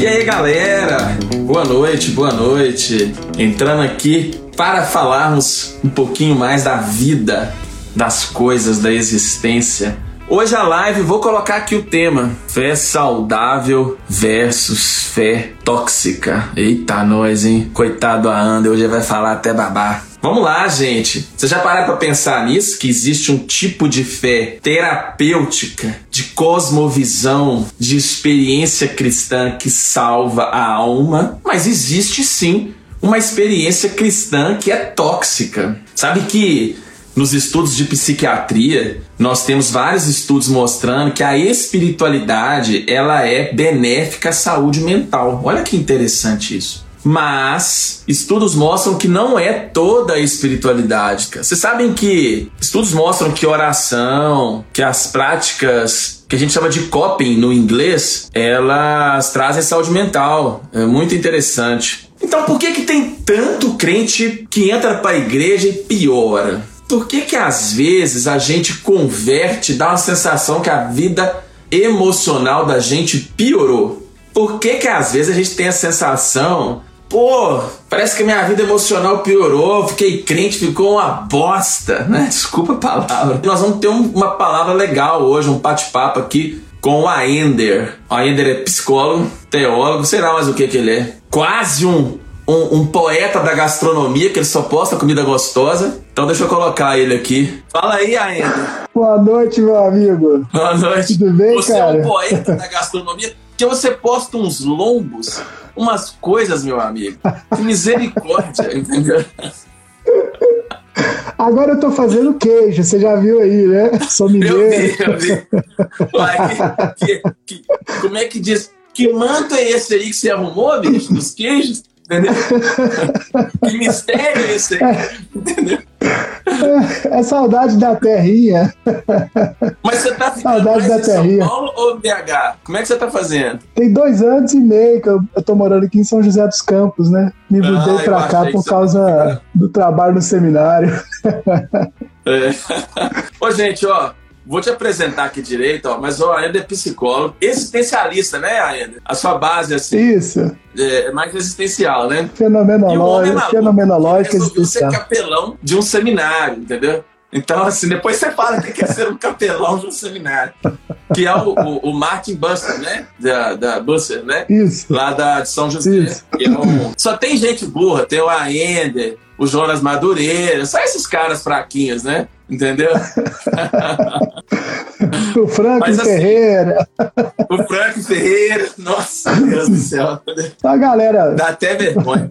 E aí, galera? Boa noite, boa noite. Entrando aqui para falarmos um pouquinho mais da vida, das coisas, da existência. Hoje a live vou colocar aqui o tema: fé saudável versus fé tóxica. Eita, nós, hein? Coitado a Ander, hoje vai falar até babar. Vamos lá, gente. Você já pararam para pensar nisso? Que existe um tipo de fé terapêutica, de cosmovisão, de experiência cristã que salva a alma? Mas existe sim uma experiência cristã que é tóxica. Sabe que nos estudos de psiquiatria, nós temos vários estudos mostrando que a espiritualidade ela é benéfica à saúde mental. Olha que interessante isso. Mas estudos mostram que não é toda a espiritualidade. Vocês sabem que estudos mostram que oração, que as práticas que a gente chama de coping no inglês, elas trazem saúde mental. É muito interessante. Então, por que que tem tanto crente que entra para a igreja e piora? Por que que às vezes a gente converte, dá uma sensação que a vida emocional da gente piorou? Por que que às vezes a gente tem a sensação pô, parece que minha vida emocional piorou, fiquei crente, ficou uma bosta, né? Desculpa a palavra. Nós vamos ter um, uma palavra legal hoje, um bate-papo aqui com o Aender. O Aender é psicólogo, teólogo, sei lá mais o que que ele é. Quase um, um, um, poeta da gastronomia, que ele só posta comida gostosa. Então deixa eu colocar ele aqui. Fala aí, Aender. Boa noite, meu amigo. Boa noite. Tudo bem, Você cara? é um poeta da gastronomia, porque você posta uns lombos umas coisas, meu amigo. Que misericórdia, entendeu? Agora eu tô fazendo queijo, você já viu aí, né? Sou mineiro. Eu vi, eu vi. Uai, que, que, que, como é que diz? Que manto é esse aí que você arrumou, bicho, dos queijos? Entendeu? que mistério é esse aí? Entendeu? É saudade da terrinha. Mas você tá saudade da terrinha. São Paulo ou BH? Como é que você tá fazendo? Tem dois anos e meio que eu, eu tô morando aqui em São José dos Campos, né? Me Ah, mudei eu pra cá por causa do trabalho no seminário. É. Ô, gente, ó, vou te apresentar aqui direito, ó, mas o Aender é psicólogo, existencialista, né, Aender? A sua base, assim, Isso. é mais existencial, né? O homem é Fenomenológico, maluco, fenomenológico ele resolveu ser existencial. capelão de um seminário, entendeu? Então, assim, depois você fala que quer ser um capelão de um seminário. Que é o, o, o Martin Buster, né? Da, da Buster, né? Isso. Lá da, de São José. Isso. É um- Só tem gente burra, tem o Aender, o Jonas Madureira, só esses caras fraquinhos, né? Entendeu? O Mas assim- Ferreira. O Franco Ferreira, nossa Deus do céu. A galera. Dá até vergonha.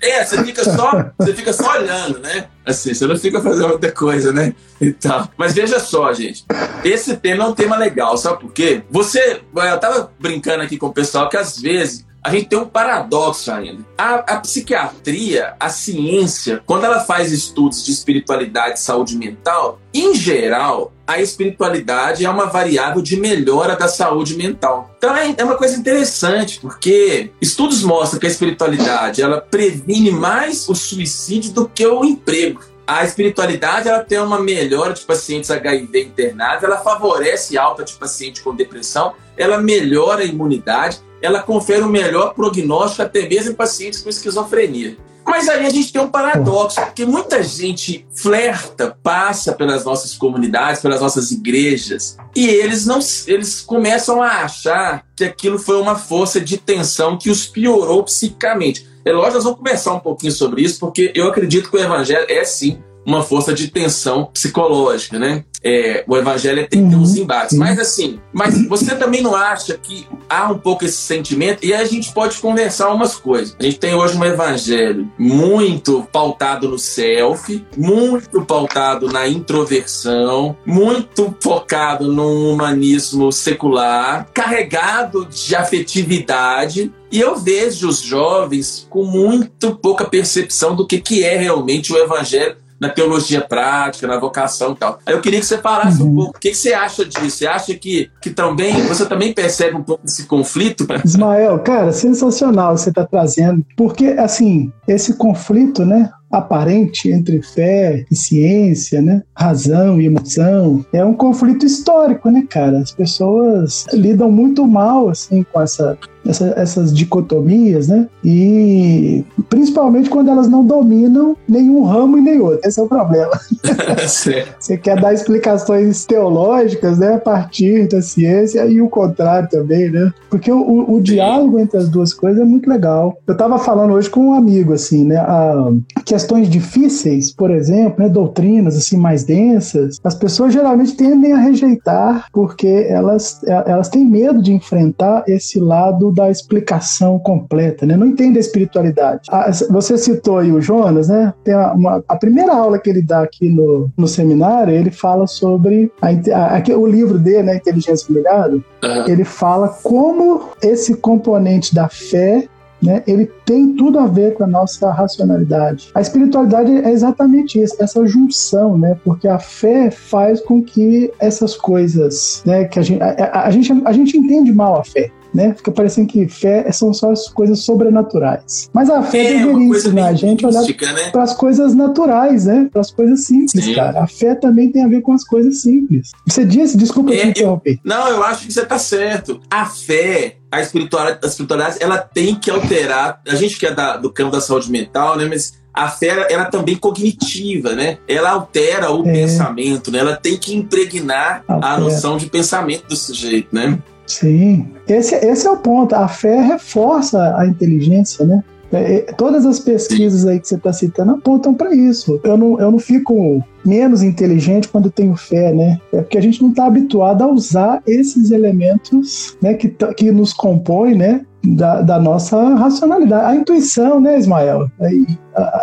É, você fica só, você fica só olhando, né? Assim, você não fica fazendo outra coisa, né? E tal. Mas veja só, gente. Esse tema é um tema legal, sabe por quê? Você. Eu tava brincando aqui com o pessoal que às vezes a gente tem um paradoxo ainda. A, a psiquiatria, a ciência, quando ela faz estudos de espiritualidade e saúde mental, em geral, a espiritualidade é uma variável de melhora da saúde mental. Então é, é uma coisa interessante, porque estudos mostram que a espiritualidade ela previne mais o suicídio do que o emprego. A espiritualidade ela tem uma melhora de pacientes HIV internados, ela favorece alta de paciente com depressão, ela melhora a imunidade, ela confere um melhor prognóstico até mesmo em pacientes com esquizofrenia. Mas aí a gente tem um paradoxo, porque muita gente flerta, passa pelas nossas comunidades, pelas nossas igrejas, e eles não eles começam a achar que aquilo foi uma força de tensão que os piorou psicicamente. É lógico, nós vamos conversar um pouquinho sobre isso, porque eu acredito que o evangelho é sim uma força de tensão psicológica, né? É, o evangelho tem, tem uns embates. Sim. Mas assim, mas você também não acha que há um pouco esse sentimento? E aí a gente pode conversar umas coisas. A gente tem hoje um evangelho muito pautado no self, muito pautado na introversão, muito focado num humanismo secular, carregado de afetividade. E eu vejo os jovens com muito pouca percepção do que, que é realmente o evangelho na teologia prática, na vocação e tal. Aí eu queria que você falasse Uhum. um pouco. O que, que você acha disso? Você acha que, que também você também percebe um pouco esse conflito? Ismael, cara, sensacional você está trazendo, porque assim, esse conflito, né? Aparente entre fé e ciência, né? Razão e emoção. É um conflito histórico, né, cara? As pessoas lidam muito mal assim com essa essa, essas dicotomias, né? E principalmente quando elas não dominam nenhum ramo e nem outro. Esse é o problema. Você quer dar explicações teológicas, né? A partir da ciência e o contrário também, né? Porque o, o diálogo entre as duas coisas é muito legal. Eu estava falando hoje com um amigo, assim, né? A, questões difíceis, por exemplo, né? doutrinas assim mais densas, as pessoas geralmente tendem a rejeitar porque elas, elas têm medo de enfrentar esse lado da explicação completa, né? Não entende a espiritualidade. Ah, você citou aí o Jonas, né? Tem uma, a primeira aula que ele dá aqui no, no seminário, ele fala sobre a, a, o livro dele, né? Inteligência. Uhum. Ele fala como esse componente da fé né, ele tem tudo a ver com a nossa racionalidade. A espiritualidade é exatamente isso, essa junção, né, porque a fé faz com que essas coisas, né, que a gente, a, a gente, a gente entende mal a fé né? Fica parecendo que fé são só as coisas sobrenaturais. Mas a fé é, deveria ensinar a gente a olhar né? para as coisas naturais, né? Para as coisas simples, Sim. cara. A fé também tem a ver com as coisas simples. Você disse, desculpa é, te interromper. Eu, não, eu acho que você está certo. A fé a espiritualidade, a espiritualidade ela tem que alterar. A gente que é da, do campo da saúde mental, né? Mas a fé ela também cognitiva, né? Ela altera o é. pensamento, né? Ela tem que impregnar altera. a noção de pensamento do sujeito, né? Sim, esse, esse é o ponto. A fé reforça a inteligência, né? É, é todas as pesquisas aí que você está citando apontam para isso. Eu não, eu não fico menos inteligente quando tenho fé, né? É porque a gente não está habituado a usar esses elementos né, que, que nos compõem, né? Da, da, nossa racionalidade, a intuição, né, Ismael?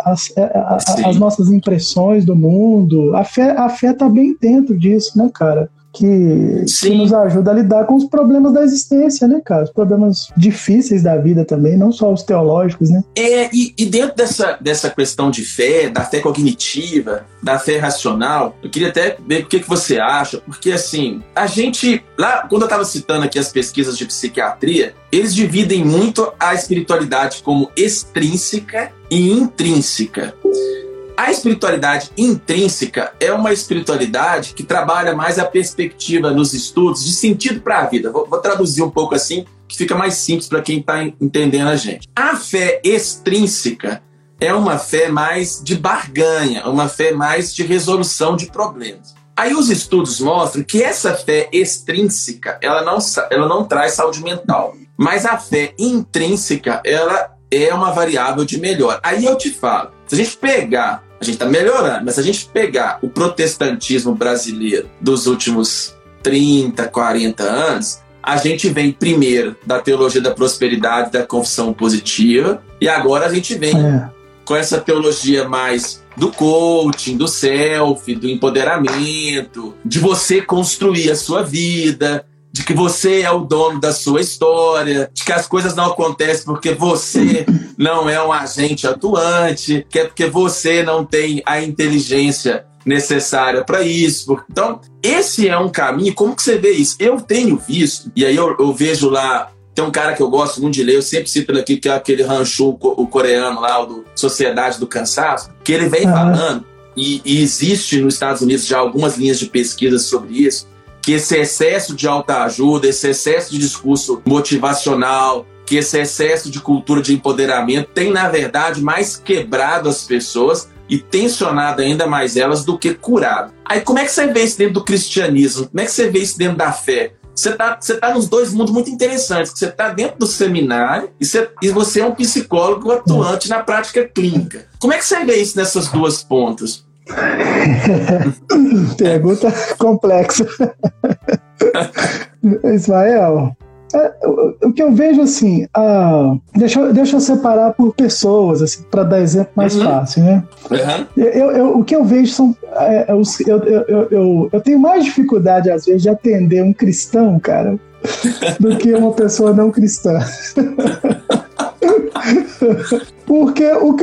As, as, as nossas impressões do mundo, a fé, a fé tá bem dentro disso, né, cara? Que, que, nos ajuda a lidar com os problemas da existência, né, cara? Os problemas difíceis da vida também, não só os teológicos, né? É, e, e, dentro dessa, dessa questão de fé, da fé cognitiva, da fé racional, eu queria até ver o que, que você acha, porque assim, a gente, lá, quando eu estava citando aqui as pesquisas de psiquiatria, eles dividem muito a espiritualidade como extrínseca e intrínseca. A espiritualidade intrínseca é uma espiritualidade que trabalha mais a perspectiva nos estudos de sentido para a vida. Vou, vou, traduzir um pouco assim, que fica mais simples para quem está entendendo a gente. A fé extrínseca é uma fé mais de barganha, uma fé mais de resolução de problemas. Aí os estudos mostram que essa fé extrínseca, ela não, ela não traz saúde mental. Mas a fé intrínseca, ela é uma variável de melhor. Aí eu te falo, se a gente pegar a gente está melhorando, mas se a gente pegar o protestantismo brasileiro dos últimos 30, 40 anos, a gente vem primeiro da teologia da prosperidade, da confissão positiva, e agora a gente vem é. com essa teologia mais do coaching, do self, do empoderamento, de você construir a sua vida, de que você é o dono da sua história, de que as coisas não acontecem porque você não é um agente atuante, que é porque você não tem a inteligência necessária para isso. Então, esse é um caminho. Como que você vê isso? Eu tenho visto, e aí eu, eu vejo lá tem um cara que eu gosto muito de ler, eu sempre cito ele aqui, que é aquele Ranchu, o coreano lá, o do Sociedade do Cansaço, que ele vem falando, e, e, existe nos Estados Unidos já algumas linhas de pesquisa sobre isso, que esse excesso de alta ajuda, esse excesso de discurso motivacional, que esse excesso de cultura de empoderamento tem, na verdade, mais quebrado as pessoas e tensionado ainda mais elas do que curado. Aí como é que você vê isso dentro do cristianismo? Como é que você vê isso dentro da fé? Você está você tá nos dois mundos muito interessantes. Você está dentro do seminário e você, e você é um psicólogo atuante na prática clínica. Como é que você vê isso nessas duas pontas? Pergunta complexa. Ismael, é, o que eu vejo assim, deixa, deixa eu separar por pessoas, assim, para dar exemplo mais uhum. fácil, né? Uhum. Eu, eu, o que eu vejo são. É, eu, eu, eu, eu, tenho mais dificuldade, às vezes, de atender um cristão, cara, do que uma pessoa não cristã. Porque o,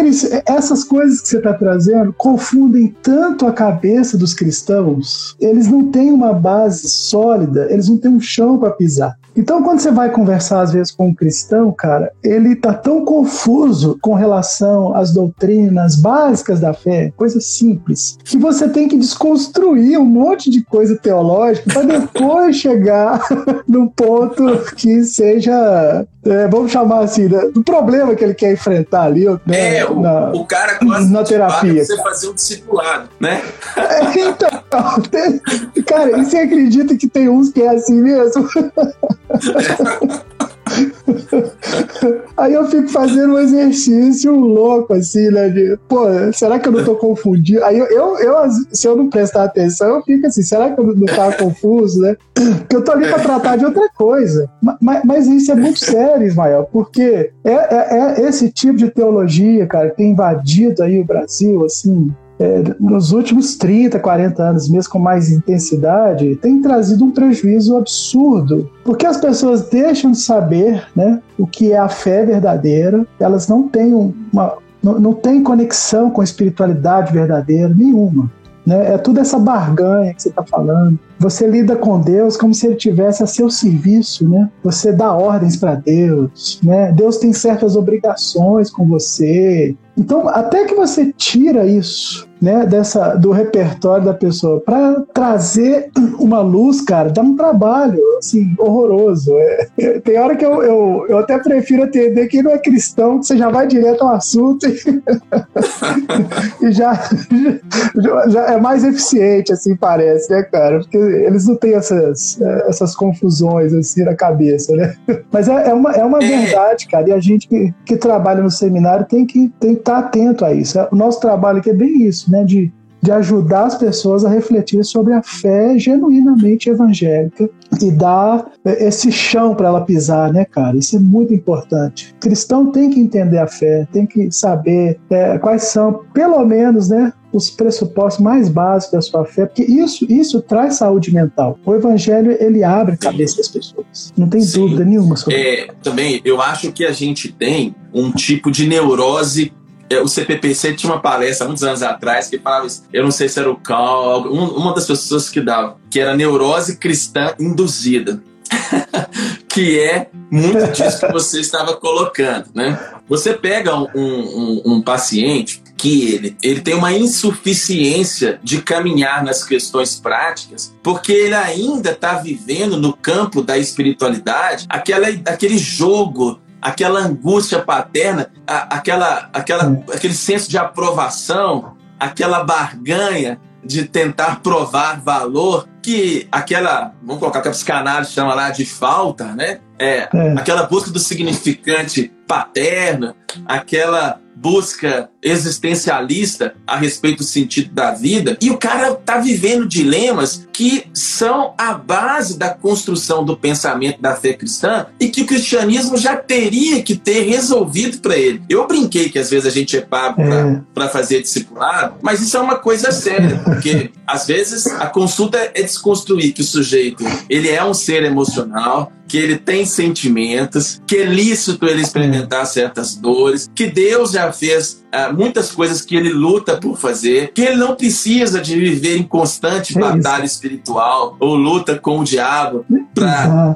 essas coisas que você está trazendo confundem tanto a cabeça dos cristãos, eles não têm uma base sólida, eles não têm um chão para pisar. Então, quando você vai conversar às vezes com um cristão, cara, ele tá tão confuso com relação às doutrinas básicas da fé, coisas simples, que você tem que desconstruir um monte de coisa teológica para depois chegar num ponto que seja, é, vamos chamar assim, né, do problema que ele quer enfrentar ali. Né, é, na, o, cara quase na terapia. Você fazer um discipulado, né? É, então, tem, cara, e você acredita que tem uns que é assim mesmo? Aí eu fico fazendo um exercício louco, assim, né? De, pô, será que eu não tô confundindo? Aí eu, eu, eu, se eu não prestar atenção, eu fico assim, será que eu não tava confuso, né? Porque eu tô ali pra tratar de outra coisa. Mas, mas isso é muito sério, Ismael, porque é, é, é esse tipo de teologia, cara, que tem invadido aí o Brasil, assim, é, nos últimos 30, 40 anos, mesmo com mais intensidade, tem trazido um prejuízo absurdo. Porque as pessoas deixam de saber né, o que é a fé verdadeira, elas não têm uma. Não, não têm conexão com a espiritualidade verdadeira nenhuma. Né? É tudo essa barganha que você está falando. Você lida com Deus como se ele tivesse a seu serviço, né? Você dá ordens para Deus, né? Deus tem certas obrigações com você. Então, até que você tira isso né, dessa, do repertório da pessoa para trazer uma luz, cara, dá um trabalho assim, horroroso. É, tem hora que eu, eu, eu até prefiro atender quem não é cristão, que você já vai direto ao assunto e, e já, já, já, é mais eficiente, assim parece, né, cara? Porque eles não têm essas, essas confusões assim na cabeça, né? Mas é, é uma, é uma é. verdade, cara, e a gente que, que trabalha no seminário tem que, tem que estar atento a isso. O nosso trabalho aqui é bem isso né, de, de ajudar as pessoas a refletir sobre a fé genuinamente evangélica e dar é, esse chão para ela pisar, né, cara? Isso é muito importante. O cristão tem que entender a fé, tem que saber é, quais são, pelo menos, né, os pressupostos mais básicos da sua fé, porque isso, isso traz saúde mental. O evangelho, ele abre a cabeça das pessoas. Não tem Sim. dúvida nenhuma sobre é, isso. Também, eu acho que a gente tem um tipo de neurose é, o CPPC tinha uma palestra muitos anos atrás que falava isso, eu não sei se era o Cal, uma das pessoas que dava, que era neurose cristã induzida. que é muito disso que você estava colocando, né? Você pega um, um, um paciente que ele, ele tem uma insuficiência de caminhar nas questões práticas, porque ele ainda está vivendo no campo da espiritualidade aquela, aquele jogo aquela angústia paterna, a, aquela, aquela, aquele senso de aprovação, aquela barganha de tentar provar valor, que aquela, vamos colocar que a psicanálise chama lá de falta, né? É, é. Aquela busca do significante paterno, aquela busca existencialista a respeito do sentido da vida, e o cara tá vivendo dilemas que são a base da construção do pensamento da fé cristã e que o cristianismo já teria que ter resolvido para ele. Eu brinquei que às vezes a gente é pago é. para fazer discipulado, mas isso é uma coisa séria, porque às vezes a consulta é desconstruir que o sujeito ele é um ser emocional, que ele tem sentimentos, que é lícito ele experimentar certas dores, que Deus já fez uh, muitas coisas que ele luta por fazer, que ele não precisa de viver em constante é batalha isso. espiritual ou luta com o diabo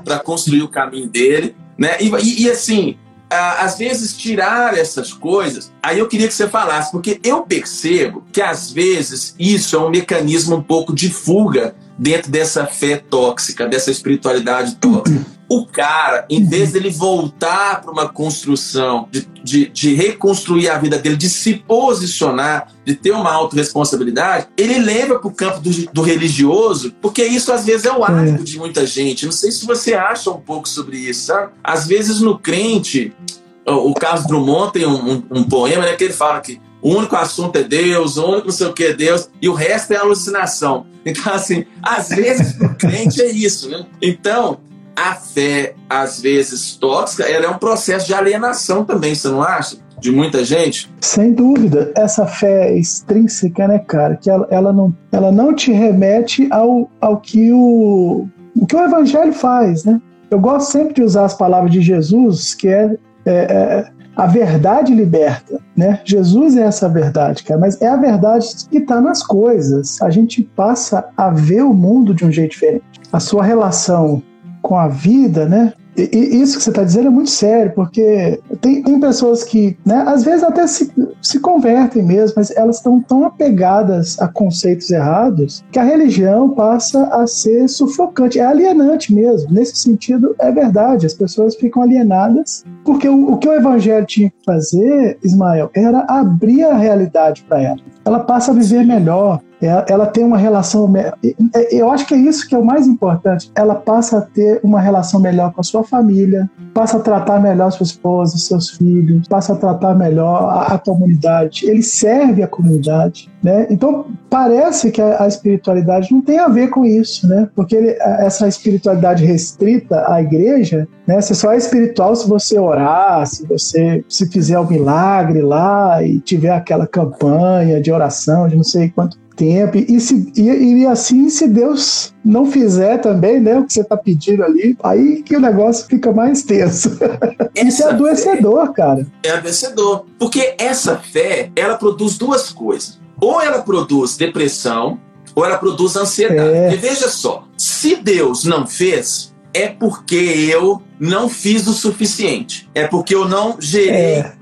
para construir o caminho dele. Né? E, e, e assim, Uh, às vezes tirar essas coisas, aí eu queria que você falasse, porque eu percebo que às vezes isso é um mecanismo um pouco de fuga dentro dessa fé tóxica, dessa espiritualidade tóxica o cara, em vez dele voltar para uma construção, de, de, de, reconstruir a vida dele, de se posicionar, de ter uma autorresponsabilidade, ele leva para o campo do, do, religioso, porque isso às vezes é o hábito é. de muita gente. Não sei se você acha um pouco sobre isso, sabe? Às vezes no crente, o, o Carlos Drummond tem um, um, um poema né, que ele fala que o único assunto é Deus, o único não sei o que é Deus, e o resto é alucinação. Então, assim, às vezes o crente é isso, né? Então, a fé, às vezes tóxica, ela é um processo de alienação também, você não acha? De muita gente? Sem dúvida. Essa fé extrínseca, né, cara, que ela, ela, não, ela não te remete ao, ao que o, o que o evangelho faz, né? Eu gosto sempre de usar as palavras de Jesus, que é, é, é a verdade liberta, né? Jesus é essa verdade, cara, mas é a verdade que está nas coisas. A gente passa a ver o mundo de um jeito diferente. A sua relação com a vida, né? E, isso que você está dizendo é muito sério, porque tem, tem pessoas que, né, às vezes até se, se convertem mesmo, mas elas estão tão apegadas a conceitos errados que a religião passa a ser sufocante, é alienante mesmo. Nesse sentido, é verdade, as pessoas ficam alienadas, porque o, o que o evangelho tinha que fazer, Ismael, era abrir a realidade para ela. Ela passa a viver melhor, ela tem uma relação. É, eu acho que é isso que é o mais importante. Ela passa a ter uma relação melhor com a sua família, passa a tratar melhor sua esposa, seus filhos, passa a tratar melhor a, a comunidade. Ele serve a comunidade. Né? Então, parece que a, a, espiritualidade não tem a ver com isso, né? porque ele, essa espiritualidade restrita à igreja, né? você só é espiritual se você orar, se você se fizer o um milagre lá e tiver aquela campanha de oração de não sei quanto tempo. E, se, e, e, assim, se Deus não fizer também, né, o que você está pedindo ali, aí que o negócio fica mais tenso. Isso é adoecedor, cara. É adoecedor. Porque essa fé, ela produz duas coisas. Ou ela produz depressão, ou ela produz ansiedade. É. E veja só, se Deus não fez, é porque eu não fiz o suficiente. É porque eu não gerei é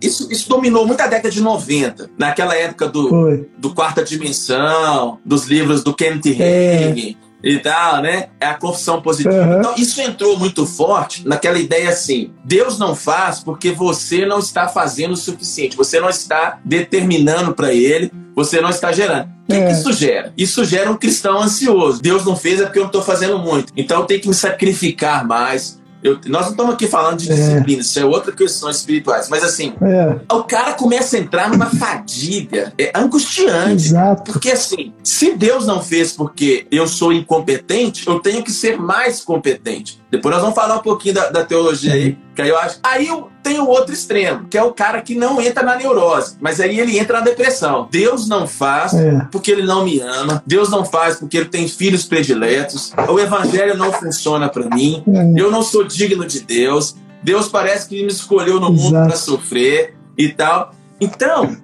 isso, isso dominou muita década de 90, naquela época do, do Quarta Dimensão, dos livros do Kenneth é. E tal, né? É a confissão positiva. Uhum. Então, isso entrou muito forte naquela ideia assim: Deus não faz porque você não está fazendo o suficiente, você não está determinando para ele, você não está gerando. O que, é. que, isso gera? Isso gera um cristão ansioso. Deus não fez é porque eu não estou fazendo muito. Então eu tenho que me sacrificar mais, eu, nós não estamos aqui falando de é. disciplina, isso é outra questão espirituais. Mas assim, é. o cara começa a entrar numa fadiga é angustiante. Exato. Porque assim, se Deus não fez porque eu sou incompetente, eu tenho que ser mais competente. Depois nós vamos falar um pouquinho da, da teologia aí, que aí eu acho. Aí eu tenho o outro extremo, que é o cara que não entra na neurose, mas aí ele entra na depressão. Deus não faz é. porque ele não me ama, Deus não faz porque ele tem filhos prediletos, o evangelho não funciona para mim, é. eu não sou digno de Deus, Deus parece que me escolheu no mundo para sofrer e tal. Então,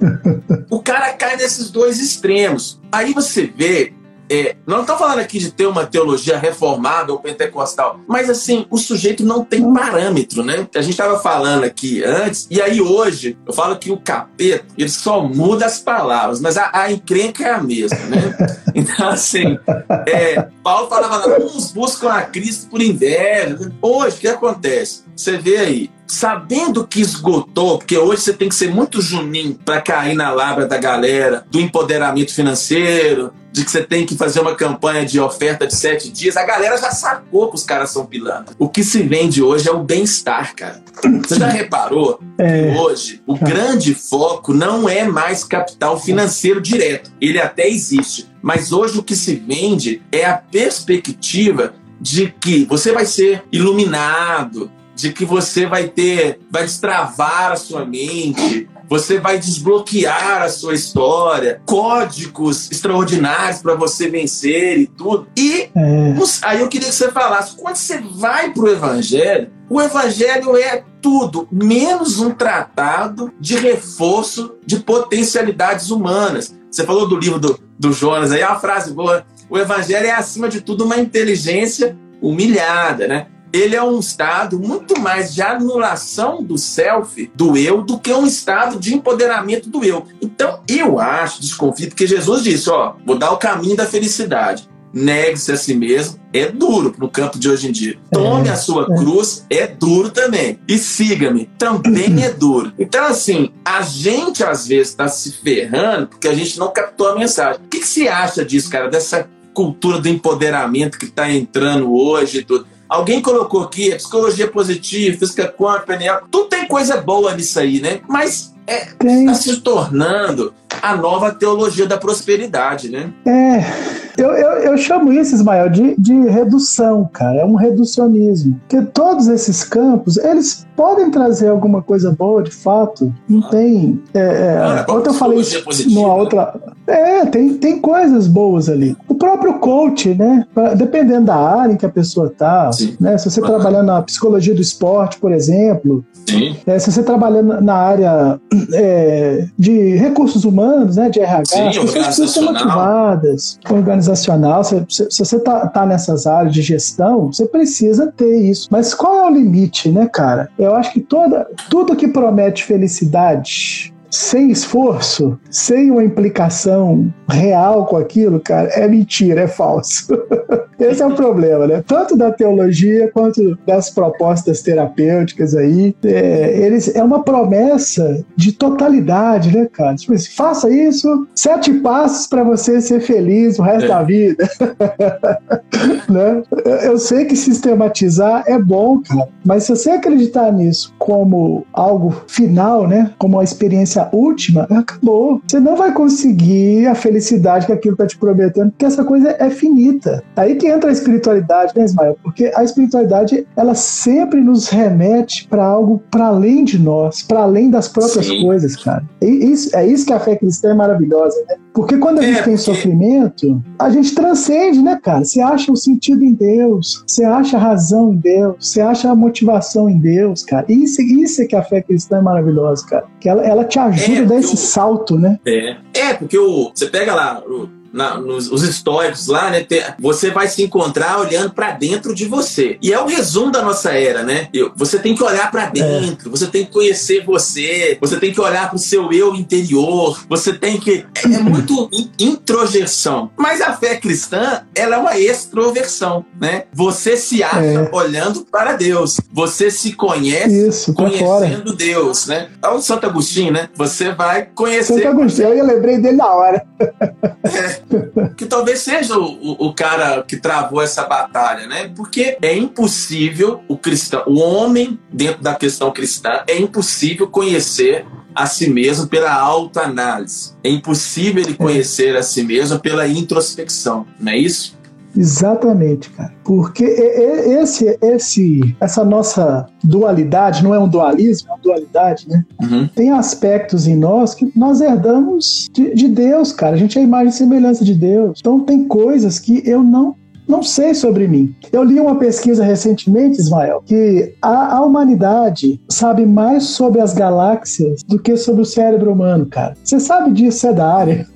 o cara cai nesses dois extremos. Aí você vê é, não estamos falando aqui de ter uma teologia reformada ou pentecostal, mas assim, o sujeito não tem parâmetro, né? A gente estava falando aqui antes, e aí hoje eu falo que o capeta, ele só muda as palavras, mas a, a encrenca é a mesma, né? Então, assim, é, Paulo falava, uns buscam a Cristo por inveja. Hoje, o que acontece? Você vê aí, sabendo que esgotou, porque hoje você tem que ser muito juninho para cair na labra da galera do empoderamento financeiro, de que você tem que fazer uma campanha de oferta de sete dias, a galera já sacou que os caras são pilantra. O que se vende hoje é o bem-estar, cara. Você já reparou é. que hoje o grande foco não é mais capital financeiro direto. Ele até existe. Mas hoje o que se vende é a perspectiva de que você vai ser iluminado, de que você vai ter, vai destravar a sua mente, você vai desbloquear a sua história, códigos extraordinários para você vencer e tudo. E é. aí eu queria que você falasse, quando você vai para o Evangelho, o Evangelho é tudo, menos um tratado de reforço de potencialidades humanas. Você falou do livro do, do Jonas, aí é uma frase boa. O Evangelho é, acima de tudo, uma inteligência humilhada, né? Ele é um estado muito mais de anulação do self, do eu, do que um estado de empoderamento do eu. Então, eu acho, desconfio, porque Jesus disse: ó, vou dar o caminho da felicidade. Negue-se a si mesmo, é duro no campo de hoje em dia. Tome a sua é. cruz, é duro também. E siga-me, também é duro. Então, assim, a gente às vezes está se ferrando porque a gente não captou a mensagem. O que, que você acha disso, cara? Dessa cultura do empoderamento que está entrando hoje e tudo. Alguém colocou aqui a psicologia positiva, física quântica, PNL. Tudo tem coisa boa nisso aí, né? Mas está se tornando a nova teologia da prosperidade, né? É. Eu, eu, eu chamo isso, Ismael, de, de redução, cara. É um reducionismo. Porque todos esses campos, eles podem trazer alguma coisa boa, de fato. Não ah. tem. É, é, ah, ontem eu falei isso numa outra. É, tem, tem coisas boas ali. O próprio coach, né? Dependendo da área em que a pessoa tá, né? Se você ah. trabalhar na psicologia do esporte, por exemplo, é, se você trabalhar na área é, de recursos humanos, né? De RH, Sim, as pessoas precisam ser motivadas, organizacional. Se, se, se você tá, tá nessas áreas de gestão, você precisa ter isso. Mas qual é o limite, né, cara? Eu acho que toda, tudo que promete felicidade sem esforço, sem uma implicação real com aquilo, cara, é mentira, é falso. Esse é o problema, né? Tanto da teologia quanto das propostas terapêuticas aí. É, eles, é uma promessa de totalidade, né, cara? Tipo assim, faça isso, sete passos para você ser feliz o resto é. da vida. né? Eu sei que sistematizar é bom, cara, mas se você acreditar nisso como algo final, né? Como uma experiência última, acabou. Você não vai conseguir a felicidade que aquilo está te prometendo, porque essa coisa é finita. Aí que entra a espiritualidade, né, Ismael? Porque a espiritualidade, ela sempre nos remete para algo para além de nós, para além das próprias Sim. coisas, cara. E isso, é isso que a fé cristã é maravilhosa, né? Porque quando a é, gente tem porque... sofrimento, a gente transcende, né, cara? Você acha o sentido em Deus, você acha a razão em Deus, você acha a motivação em Deus, cara. Isso, isso é que a fé cristã é maravilhosa, cara. Que ela, ela te ajuda é, a dar esse salto, né? É, é porque o, você pega lá o, na, nos os históricos lá, né? você vai se encontrar olhando para dentro de você. E é o resumo da nossa era, né? você tem que olhar para dentro, é. você tem que conhecer você, você tem que olhar para o seu eu interior, você tem que. É, é muito introjeção. Mas a fé cristã, ela é uma extroversão, né? Você se acha é. olhando para Deus, você se conhece Isso, conhecendo Deus, né? É o Santo Agostinho, né? Você vai conhecer. Santo Agostinho, eu lembrei dele na hora. É. que talvez seja o, o, cara que travou essa batalha, né? Porque é impossível o cristão, o homem dentro da questão cristã, é impossível conhecer a si mesmo pela autoanálise. É impossível ele conhecer a si mesmo pela introspecção, não é isso? Exatamente, cara. Porque esse, esse, essa nossa dualidade, não é um dualismo, é uma dualidade, né? Uhum. Tem aspectos em nós que nós herdamos de, de Deus, cara. A gente é a imagem e semelhança de Deus. Então tem coisas que eu não não sei sobre mim. Eu li uma pesquisa recentemente, Ismael, que a, a humanidade sabe mais sobre as galáxias do que sobre o cérebro humano, cara. Você sabe disso, é da área.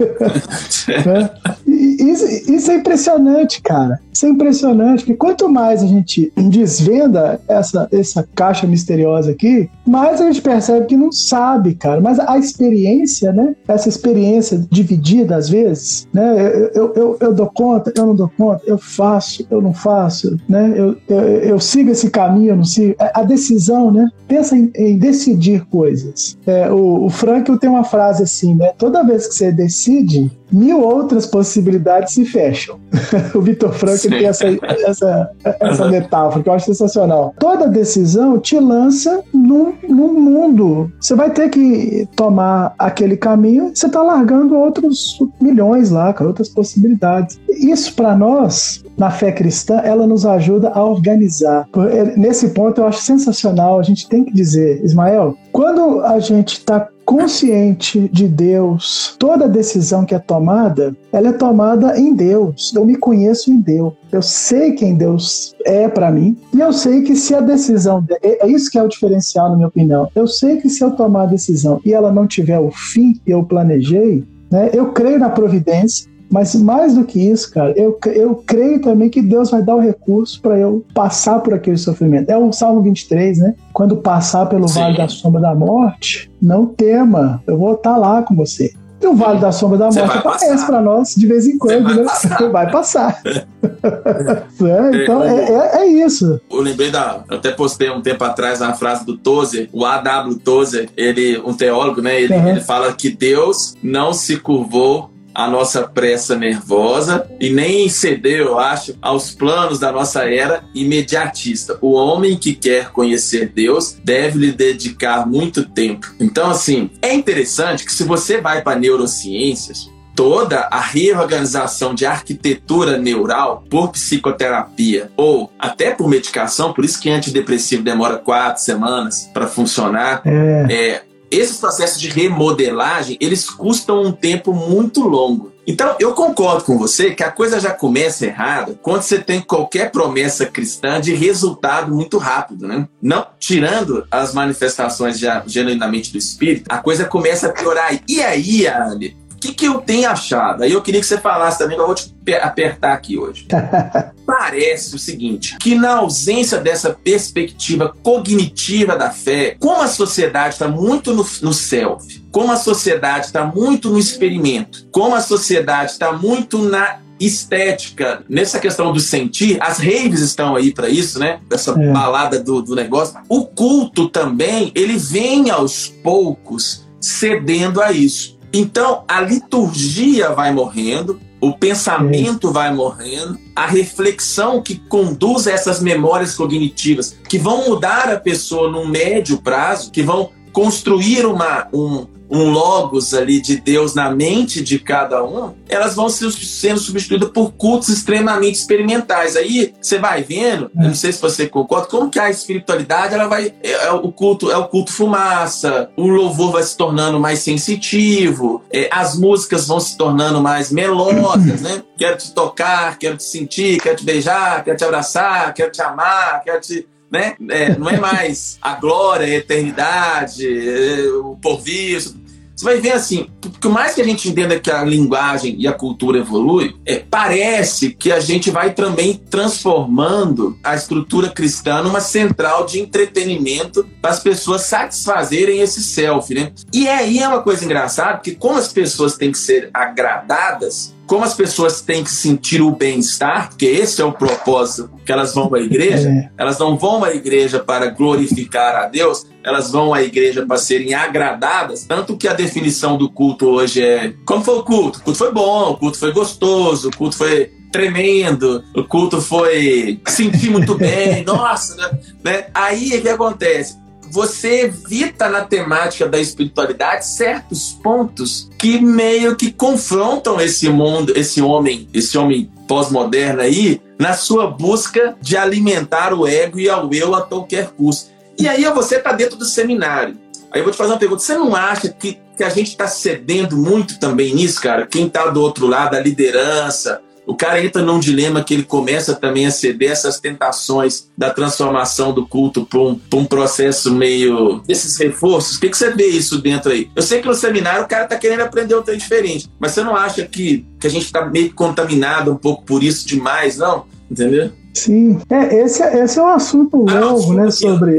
né? Isso, isso é impressionante, cara. Isso é impressionante, porque quanto mais a gente desvenda essa, essa caixa misteriosa aqui, mais a gente percebe que não sabe, cara. Mas a experiência, né? Essa experiência dividida às vezes, né? Eu, eu, eu, dou conta, eu não dou conta, eu faço, eu não faço, né? Eu, eu, eu sigo esse caminho, eu não sigo. É, a decisão, né? Pensa em, em decidir coisas. É, o, o tem uma frase assim, né? Toda vez que você decide, mil outras possibilidades se fecham. o Vitor Franco tem essa, essa, essa metáfora que eu acho sensacional. Toda decisão te lança num, num mundo. Você vai ter que tomar aquele caminho, você está largando outros milhões lá, com outras possibilidades. Isso para nós, na fé cristã, ela nos ajuda a organizar. Nesse ponto eu acho sensacional. A gente tem que dizer, Ismael, quando a gente está consciente de Deus, toda decisão que é tomada, ela é tomada em Deus. Eu me conheço em Deus. Eu sei quem Deus é para mim. E eu sei que se a decisão. É, é isso que é o diferencial, na minha opinião. Eu sei que se eu tomar a decisão e ela não tiver o fim que eu planejei, né, eu creio na providência. Mas mais do que isso, cara, eu, eu creio também que Deus vai dar o recurso para eu passar por aquele sofrimento. É o Salmo 23, né? Quando passar pelo Sim. vale da sombra da morte, não tema, eu vou estar lá com você. E o Vale da Sombra da Morte aparece para nós de vez em quando, vai né? Passar. Vai passar. é, então é, é, é, isso. Eu lembrei da. Eu até postei um tempo atrás uma frase do Tozer, o A.W. Tozer, ele, um teólogo, né? Ele, uhum. ele fala que Deus não se curvou a nossa pressa nervosa e nem ceder, eu acho, aos planos da nossa era imediatista. O homem que quer conhecer Deus deve lhe dedicar muito tempo. Então, assim, é interessante que se você vai para neurociências, toda a reorganização de arquitetura neural por psicoterapia ou até por medicação, por isso que antidepressivo demora quatro semanas para funcionar. É. É, esses processos de remodelagem, eles custam um tempo muito longo. Então, eu concordo com você que a coisa já começa errada quando você tem qualquer promessa cristã de resultado muito rápido, né? Não tirando as manifestações já genuinamente do espírito, a coisa começa a piorar. E aí, Anne, o que, que eu tenho achado? Aí eu queria que você falasse também, eu vou te apertar aqui hoje. Parece o seguinte, que na ausência dessa perspectiva cognitiva da fé, como a sociedade está muito no, no self, como a sociedade está muito no experimento, como a sociedade está muito na estética, nessa questão do sentir, as raves estão aí para isso, né? Essa é. balada do, do negócio. O culto também, ele vem aos poucos cedendo a isso. Então, a liturgia vai morrendo, o pensamento vai morrendo, a reflexão que conduz a essas memórias cognitivas, que vão mudar a pessoa num médio prazo, que vão construir uma, um, um logos ali de Deus na mente de cada um, elas vão sendo substituídas por cultos extremamente experimentais. Aí você vai vendo, não sei se você concorda, como que a espiritualidade ela vai é, é o culto é o culto fumaça, o louvor vai se tornando mais sensitivo, é, as músicas vão se tornando mais melódicas, né? Quero te tocar, quero te sentir, quero te beijar, quero te abraçar, quero te amar, quero te né? É, não é mais a glória, a eternidade, é, o porvir. Você vai ver assim, por mais que a gente entenda que a linguagem e a cultura evolui, é, parece que a gente vai também transformando a estrutura cristã numa central de entretenimento para as pessoas satisfazerem esse self, né? E aí é uma coisa engraçada, porque como as pessoas têm que ser agradadas, como as pessoas têm que sentir o bem-estar, porque esse é o propósito que elas vão à igreja, é. elas não vão à igreja para glorificar a Deus, elas vão à igreja para serem agradadas, tanto que a definição do culto hoje é como foi o culto? O culto foi bom, o culto foi gostoso, o culto foi tremendo, o culto foi sentir muito bem, nossa, né? né? Aí o que acontece? Você evita na temática da espiritualidade certos pontos que meio que confrontam esse mundo, esse homem, esse homem pós-moderno aí, na sua busca de alimentar o ego e ao eu a qualquer custo. E aí você está dentro do seminário. Aí eu vou te fazer uma pergunta: você não acha que, que a gente está cedendo muito também nisso, cara? Quem está do outro lado, a liderança, o cara entra num dilema que ele começa também a ceder essas tentações da transformação do culto para um, um processo meio desses reforços. O que, que você vê isso dentro aí? Eu sei que no seminário o cara está querendo aprender trem diferente, mas você não acha que, que a gente está meio contaminado um pouco por isso demais, não? Entendeu? Sim, é, esse, é, esse é um assunto ah, novo, né? Sobre.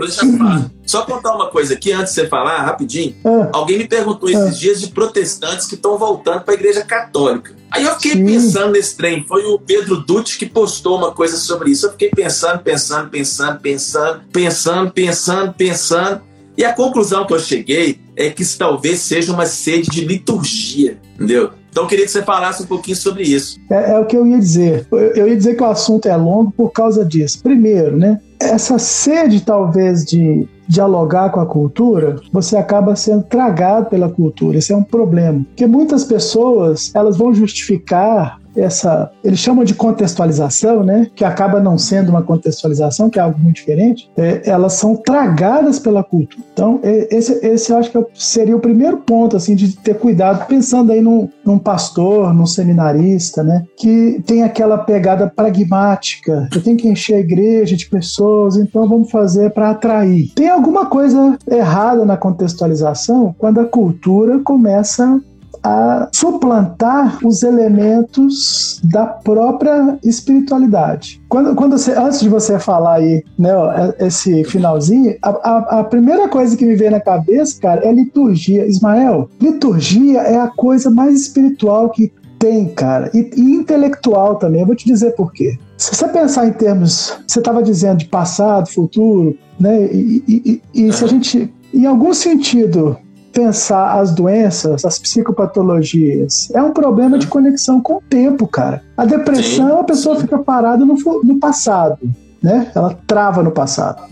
Só contar uma coisa aqui antes de você falar, rapidinho. Ah, Alguém me perguntou esses ah, dias de protestantes que estão voltando para a igreja católica. Aí eu fiquei sim. pensando nesse trem. Foi o Pedro Dutti que postou uma coisa sobre isso. Eu fiquei pensando, pensando, pensando, pensando, pensando, pensando, pensando. E a conclusão que eu cheguei é que isso talvez seja uma sede de liturgia, entendeu? Então eu queria que você falasse um pouquinho sobre isso. É, é o que eu ia dizer. Eu, eu ia dizer que o assunto é longo por causa disso. Primeiro, né? Essa sede talvez de dialogar com a cultura, você acaba sendo tragado pela cultura. Esse é um problema. Porque muitas pessoas, elas vão justificar essa, eles chamam de contextualização, né, que acaba não sendo uma contextualização, que é algo muito diferente, é, elas são tragadas pela cultura. Então, esse, esse eu acho que seria o primeiro ponto, assim, de ter cuidado, pensando aí num, num pastor, num seminarista, né, que tem aquela pegada pragmática, eu tenho que encher a igreja de pessoas, então vamos fazer para atrair. Tem alguma coisa errada na contextualização quando a cultura começa a suplantar os elementos da própria espiritualidade. Quando, quando você, antes de você falar aí, né, é, esse finalzinho, a, a, a primeira coisa que me veio na cabeça, cara, é liturgia. Ismael, liturgia é a coisa mais espiritual que tem, cara, e, e intelectual também. Eu vou te dizer por quê. Se você pensar em termos, você estava dizendo de passado, futuro, né? E, e, e, se a gente, em algum sentido, pensar as doenças, as psicopatologias, é um problema de conexão com o tempo, cara. A depressão, a pessoa fica parada no, no passado. né? Ela trava no passado.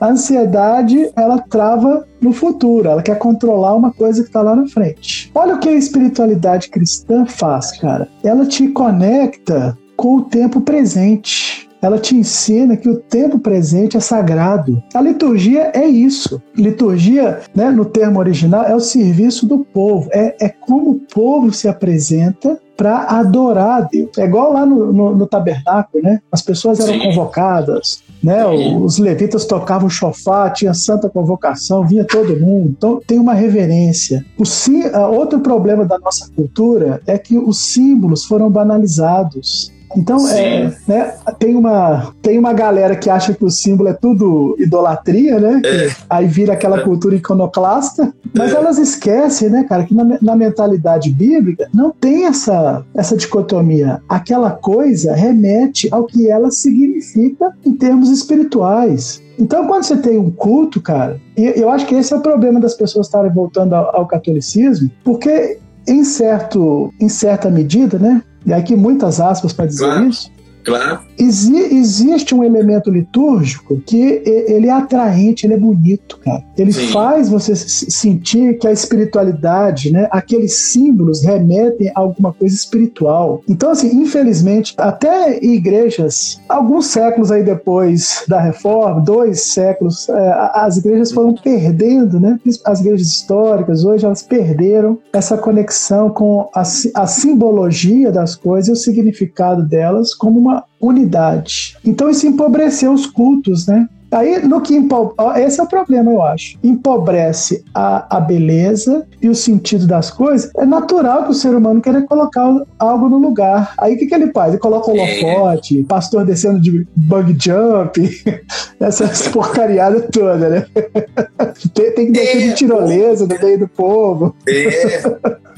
A ansiedade, ela trava no futuro, ela quer controlar uma coisa que está lá na frente. Olha o que a espiritualidade cristã faz, cara. Ela te conecta com o tempo presente. Ela te ensina que o tempo presente é sagrado. A liturgia é isso. Liturgia, né, no termo original, é o serviço do povo. É, é como o povo se apresenta para adorar a Deus. É igual lá no, no, no tabernáculo, né? As pessoas eram Sim. convocadas, né? Os levitas tocavam chofá, tinha santa convocação, vinha todo mundo. Então tem uma reverência. O sim, outro problema da nossa cultura é que os símbolos foram banalizados. Então, é, né, tem, uma, tem uma galera que acha que o símbolo é tudo idolatria, né? É. Aí vira aquela é. cultura iconoclasta, mas é. elas esquecem, né, cara, que na, na, mentalidade bíblica não tem essa, essa dicotomia. Aquela coisa remete ao que ela significa em termos espirituais. Então, quando você tem um culto, cara, eu acho que esse é o problema das pessoas estarem voltando ao, ao catolicismo, porque em, certo, em certa medida, né? E aqui muitas aspas para dizer claro. isso. Claro. Exi existe um elemento litúrgico que ele é atraente, ele é bonito, cara. Ele Sim. faz você sentir que a espiritualidade, né, aqueles símbolos remetem a alguma coisa espiritual. Então, assim, infelizmente, até igrejas, alguns séculos aí depois da reforma, dois séculos, é, as igrejas foram perdendo, né? As igrejas históricas hoje elas perderam essa conexão com a, a simbologia das coisas e o significado delas como uma unidade. Então isso empobreceu os cultos, né? Aí, no que empobrece, esse é o problema, eu acho. Empobrece a, a beleza e o sentido das coisas. É natural que o ser humano queira colocar algo no lugar. Aí, o que, que ele faz? Ele coloca o é. holofote, pastor descendo de bug jump, essas porcariadas todas, né? tem, tem que descer de é, tirolesa no meio do povo. É,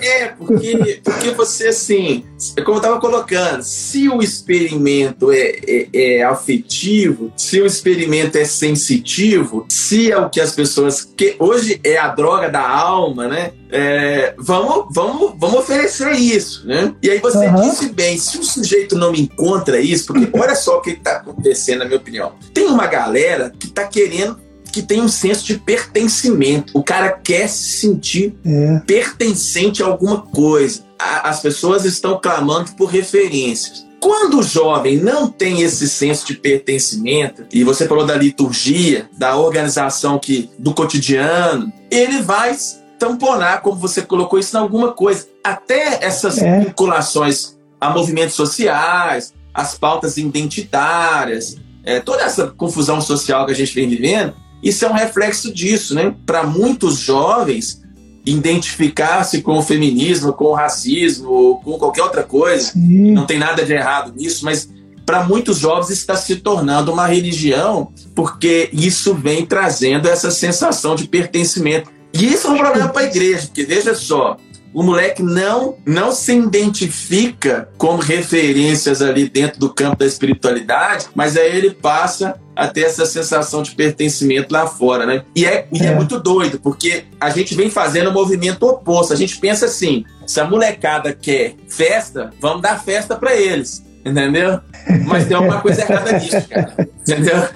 é porque, porque você, assim, como eu tava colocando, se o experimento é, é, é afetivo, se o experimento é sensitivo, se é o que as pessoas. que Hoje é a droga da alma, né? É, vamos, vamos, vamos oferecer isso, né? E aí você uhum. disse bem, se o sujeito não encontra isso, porque olha só o que está acontecendo, na minha opinião. Tem uma galera que está querendo que tem um senso de pertencimento. O cara quer se sentir é. pertencente a alguma coisa. A, as pessoas estão clamando por referências. Quando o jovem não tem esse senso de pertencimento, e você falou da liturgia, da organização que do cotidiano, ele vai tamponar, como você colocou isso, em alguma coisa. Até essas é. vinculações a movimentos sociais, as pautas identitárias, é, toda essa confusão social que a gente vem vivendo, isso é um reflexo disso, né? Para muitos jovens, identificar-se com o feminismo, com o racismo, com qualquer outra coisa, Sim. não tem nada de errado nisso, mas para muitos jovens está se tornando uma religião, porque isso vem trazendo essa sensação de pertencimento. E isso é um problema para a igreja, porque veja só, o moleque não não se identifica como referências ali dentro do campo da espiritualidade, mas aí ele passa a ter essa sensação de pertencimento lá fora, né? E é, e é. é muito doido, porque a gente vem fazendo o um movimento oposto. A gente pensa assim: se a molecada quer festa, vamos dar festa para eles. Entendeu? Mas tem alguma coisa errada nisso, cara. Entendeu?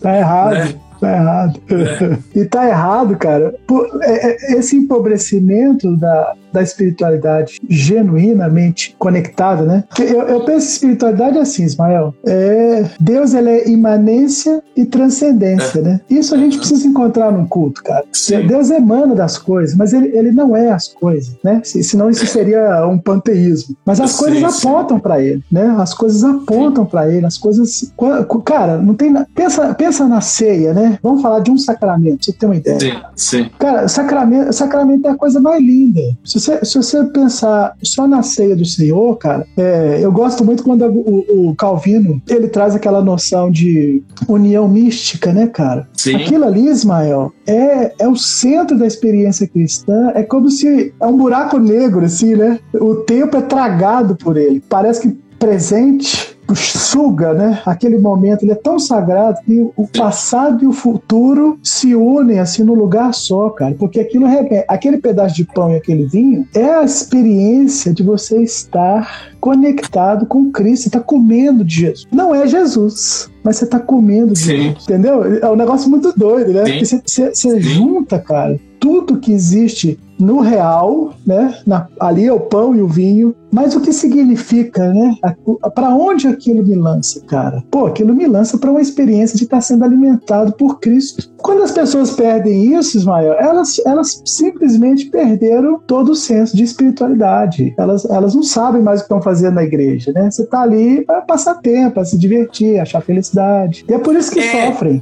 Tá errado. Né? Tá errado. É. E tá errado, cara. É, é, esse empobrecimento da, da espiritualidade genuinamente conectada, né? Eu, eu penso espiritualidade assim, Ismael. É, Deus ele é imanência e transcendência, é. né? Isso a gente precisa encontrar num culto, cara. Sim. Deus emana das coisas, mas ele, ele não é as coisas, né? Senão isso seria um panteísmo. Mas as coisas sim. apontam para ele, né? As coisas apontam para ele, as coisas. Cara, não tem. Pensa, pensa na ceia, né? Vamos falar de um sacramento, você tem uma ideia. Sim, sim. Cara, sacramento, sacramento é a coisa mais linda. Se você, se você pensar só na ceia do Senhor, cara, é, eu gosto muito quando o, o, Calvino ele traz aquela noção de união mística, né, cara? Sim. Aquilo ali, Ismael, é, é o centro da experiência cristã. É como se é um buraco negro, assim, né? O tempo é tragado por ele. Parece que presente suga, né? Aquele momento, ele é tão sagrado que o passado e o futuro se unem assim no lugar só, cara. Porque aquilo aquele pedaço de pão e aquele vinho é a experiência de você estar conectado com Cristo, você está comendo de Jesus. Não é Jesus, mas você está comendo de Sim. Jesus, entendeu? É um negócio muito doido, né? Porque você, você, você junta, cara, tudo que existe no real, né? Na, ali é o pão e o vinho. Mas o que significa, né? Para onde aquilo me lança, cara? Pô, aquilo me lança para uma experiência de estar tá sendo alimentado por Cristo. Quando as pessoas perdem isso, Ismael, elas, elas simplesmente perderam todo o senso de espiritualidade. Elas, elas não sabem mais o que estão fazendo na igreja, né? Você está ali para passar tempo, para se divertir, achar felicidade. E é por isso que é. sofrem.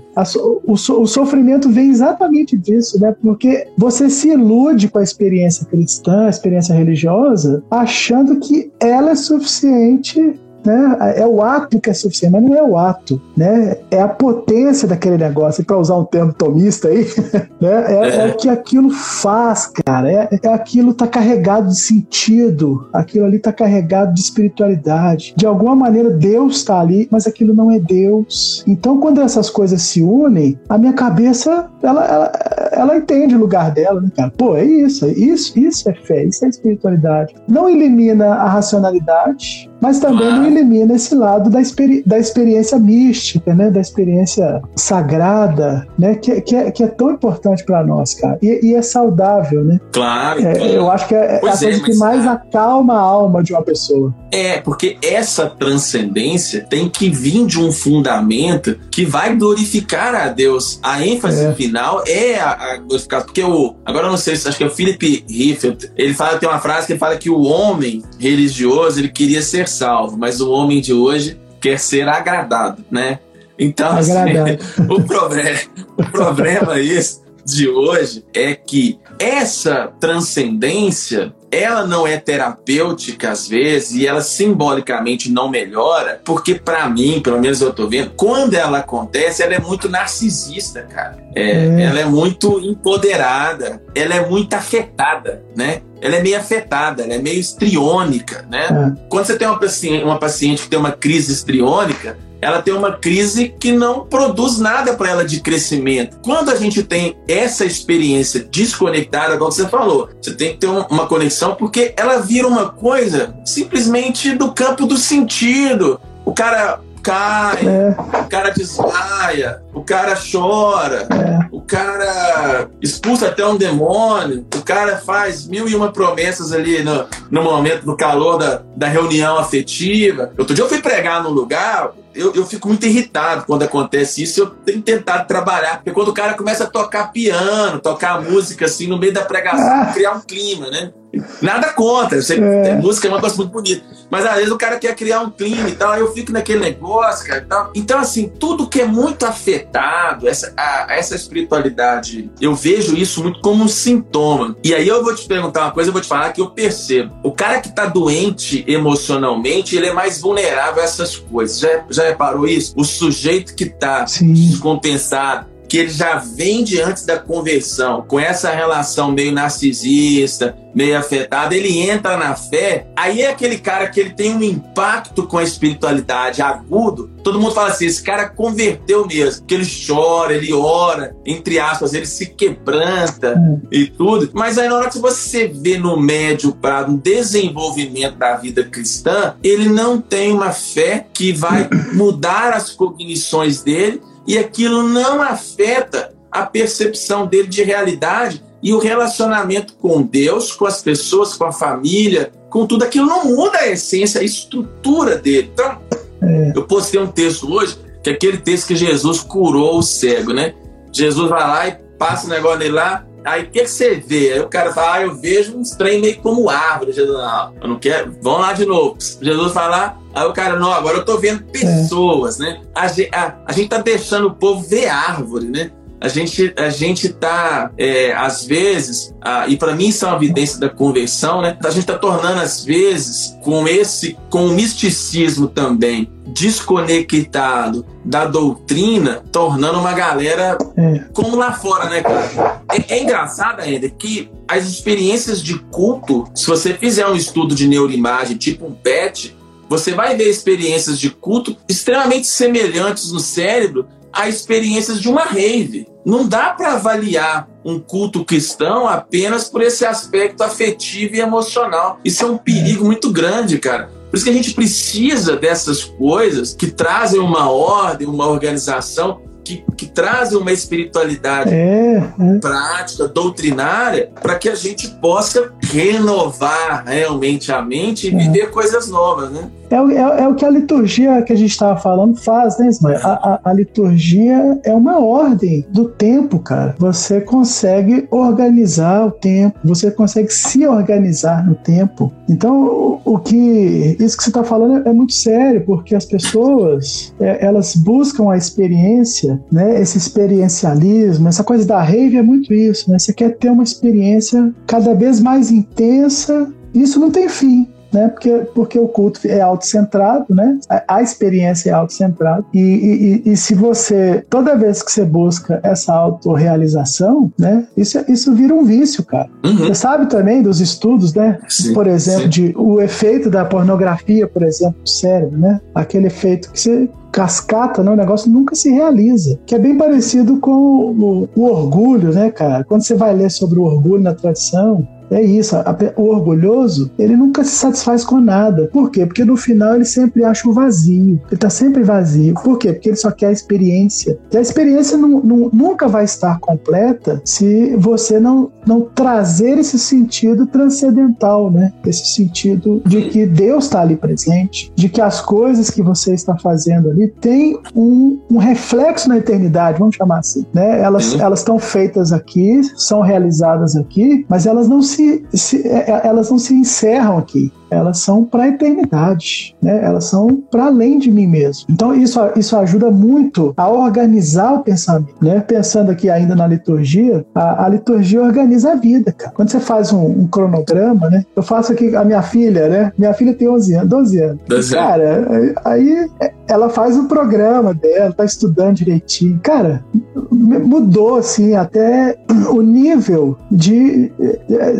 o, o sofrimento vem exatamente disso, né? Porque você se ilude com a experiência cristã, a experiência religiosa, achando que ela é suficiente né? É o ato que é suficiente, mas não é o ato, né? É a potência daquele negócio, para usar um termo tomista aí, né? É, é, o que aquilo faz, cara. É, é aquilo tá carregado de sentido, aquilo ali tá carregado de espiritualidade. De alguma maneira Deus está ali, mas aquilo não é Deus. Então, quando essas coisas se unem, a minha cabeça ela, ela, ela entende o lugar dela, né, cara? Pô, é isso, isso, isso é fé, isso é espiritualidade. Não elimina a racionalidade, mas também não elimina esse lado da, experi da experiência mística, né? Da experiência sagrada, né? Que, que, é, que é tão importante para nós, cara. E, e, é saudável, né? Claro. É, claro. Eu acho que é, é a coisa é, que mais acalma a alma de uma pessoa. É, porque essa transcendência tem que vir de um fundamento que vai glorificar a Deus. A ênfase é. final é a, a glorificar. Porque o. Agora eu não sei se acho que é o Philip Riffelt. Ele fala, tem uma frase que ele fala que o homem religioso ele queria ser salvo, mas o homem de hoje quer ser agradado, né? Então, assim, o problema, o problema isso de hoje é que essa transcendência ela não é terapêutica às vezes e ela simbolicamente não melhora, porque para mim, pelo menos eu tô vendo, quando ela acontece, ela é muito narcisista, cara. É, é. Ela é muito empoderada, ela é muito afetada, né? Ela é meio afetada, ela é meio estriônica, né? É. Quando você tem uma paciente, uma paciente que tem uma crise estriônica, ela tem uma crise que não produz nada para ela de crescimento. Quando a gente tem essa experiência desconectada, como você falou, você tem que ter uma conexão porque ela vira uma coisa simplesmente do campo do sentido. O cara cai, é. o cara desmaia, o cara chora, é. o cara expulsa até um demônio, o cara faz mil e uma promessas ali no, no momento do calor da, da reunião afetiva. Outro dia eu fui pregar num lugar, eu, eu fico muito irritado quando acontece isso. Eu tenho tentado trabalhar, porque quando o cara começa a tocar piano, tocar música assim no meio da pregação, ah. criar um clima, né? Nada contra, eu sei que é. música é uma coisa muito bonita. Mas às vezes o cara quer criar um clima e tal, aí eu fico naquele negócio, cara. Tal. Então, assim, tudo que é muito afetado, essa, a, essa espiritualidade, eu vejo isso muito como um sintoma. E aí eu vou te perguntar uma coisa, eu vou te falar que eu percebo. O cara que tá doente emocionalmente, ele é mais vulnerável a essas coisas. Já, já reparou isso? O sujeito que tá Sim. descompensado, que ele já vem de antes da conversão, com essa relação meio narcisista, meio afetada, ele entra na fé, aí é aquele cara que ele tem um impacto com a espiritualidade agudo. Todo mundo fala assim: esse cara converteu mesmo, que ele chora, ele ora, entre aspas, ele se quebranta hum. e tudo. Mas aí na hora que você vê no médio prazo um desenvolvimento da vida cristã, ele não tem uma fé que vai mudar as cognições dele e aquilo não afeta a percepção dele de realidade e o relacionamento com Deus, com as pessoas, com a família, com tudo aquilo não muda a essência, a estrutura dele. Então, é. eu postei um texto hoje, que é aquele texto que Jesus curou o cego, né? Jesus vai lá e passa o negócio dele lá, aí o que, que, você vê? Aí o cara fala, ah, eu vejo um trem meio como árvore. Jesus, não, eu não quero, vamos lá de novo. Jesus lá, Aí o cara, não, agora eu tô vendo pessoas, é. né? A, a, a gente tá deixando o povo ver árvore, né? A gente, a gente tá, é, às vezes, ah, e para mim isso é uma evidência da conversão, né? A gente tá tornando, às vezes, com esse, com o misticismo também, desconectado da doutrina, tornando uma galera é. como lá fora, né, cara? É, é engraçado ainda que as experiências de culto, se você fizer um estudo de neuroimagem, tipo um PET, você vai ver experiências de culto extremamente semelhantes no cérebro a experiências de uma rave. Não dá para avaliar um culto cristão apenas por esse aspecto afetivo e emocional. Isso é um perigo muito grande, cara. Por isso que a gente precisa dessas coisas que trazem uma ordem, uma organização que, que trazem uma espiritualidade é, é. prática, doutrinária, para que a gente possa renovar realmente a mente e é. viver coisas novas, né? É, é, é, o que a liturgia que a gente estava falando faz, né, Ismael? A, a, a, liturgia é uma ordem do tempo, cara. Você consegue organizar o tempo, você consegue se organizar no tempo. Então, o, o que isso que você está falando é, muito sério, porque as pessoas é, elas buscam a experiência, né? Esse experiencialismo, essa coisa da rave é muito isso, né? Você quer ter uma experiência cada vez mais intensa. Isso não tem fim né? Porque, porque o culto é autocentrado, né? A, a experiência é autocentrada. E, e, e, se você, toda vez que você busca essa autorrealização, né? Isso, isso vira um vício, cara. Uhum. Você sabe também dos estudos, né? Sim, por exemplo, sim. de o efeito da pornografia, por exemplo, no cérebro, né? Aquele efeito que você cascata, né? O negócio nunca se realiza. Que é bem parecido com o, o, orgulho, né, cara? Quando você vai ler sobre o orgulho na tradição, é isso, o orgulhoso, ele nunca se satisfaz com nada. Por quê? Porque no final ele sempre acha o vazio. Ele tá sempre vazio. Por quê? Porque ele só quer a experiência. E a experiência não, não, nunca vai estar completa se você não, não trazer esse sentido transcendental, né? Esse sentido de que Deus está ali presente, de que as coisas que você está fazendo ali têm um, um reflexo na eternidade, vamos chamar assim, né? Elas elas estão feitas aqui, são realizadas aqui, mas elas não se se, se é, é, elas não se encerram aqui elas são para a eternidade, né? Elas são para além de mim mesmo. Então isso, isso ajuda muito a organizar o pensamento, né? Pensando aqui ainda na liturgia, a, a liturgia organiza a vida, cara. Quando você faz um, um, cronograma, né? Eu faço aqui a minha filha, né? Minha filha tem 11 anos, 12 anos. 12 cara, aí ela faz o um programa dela, tá estudando direitinho. Cara, mudou assim até o nível de,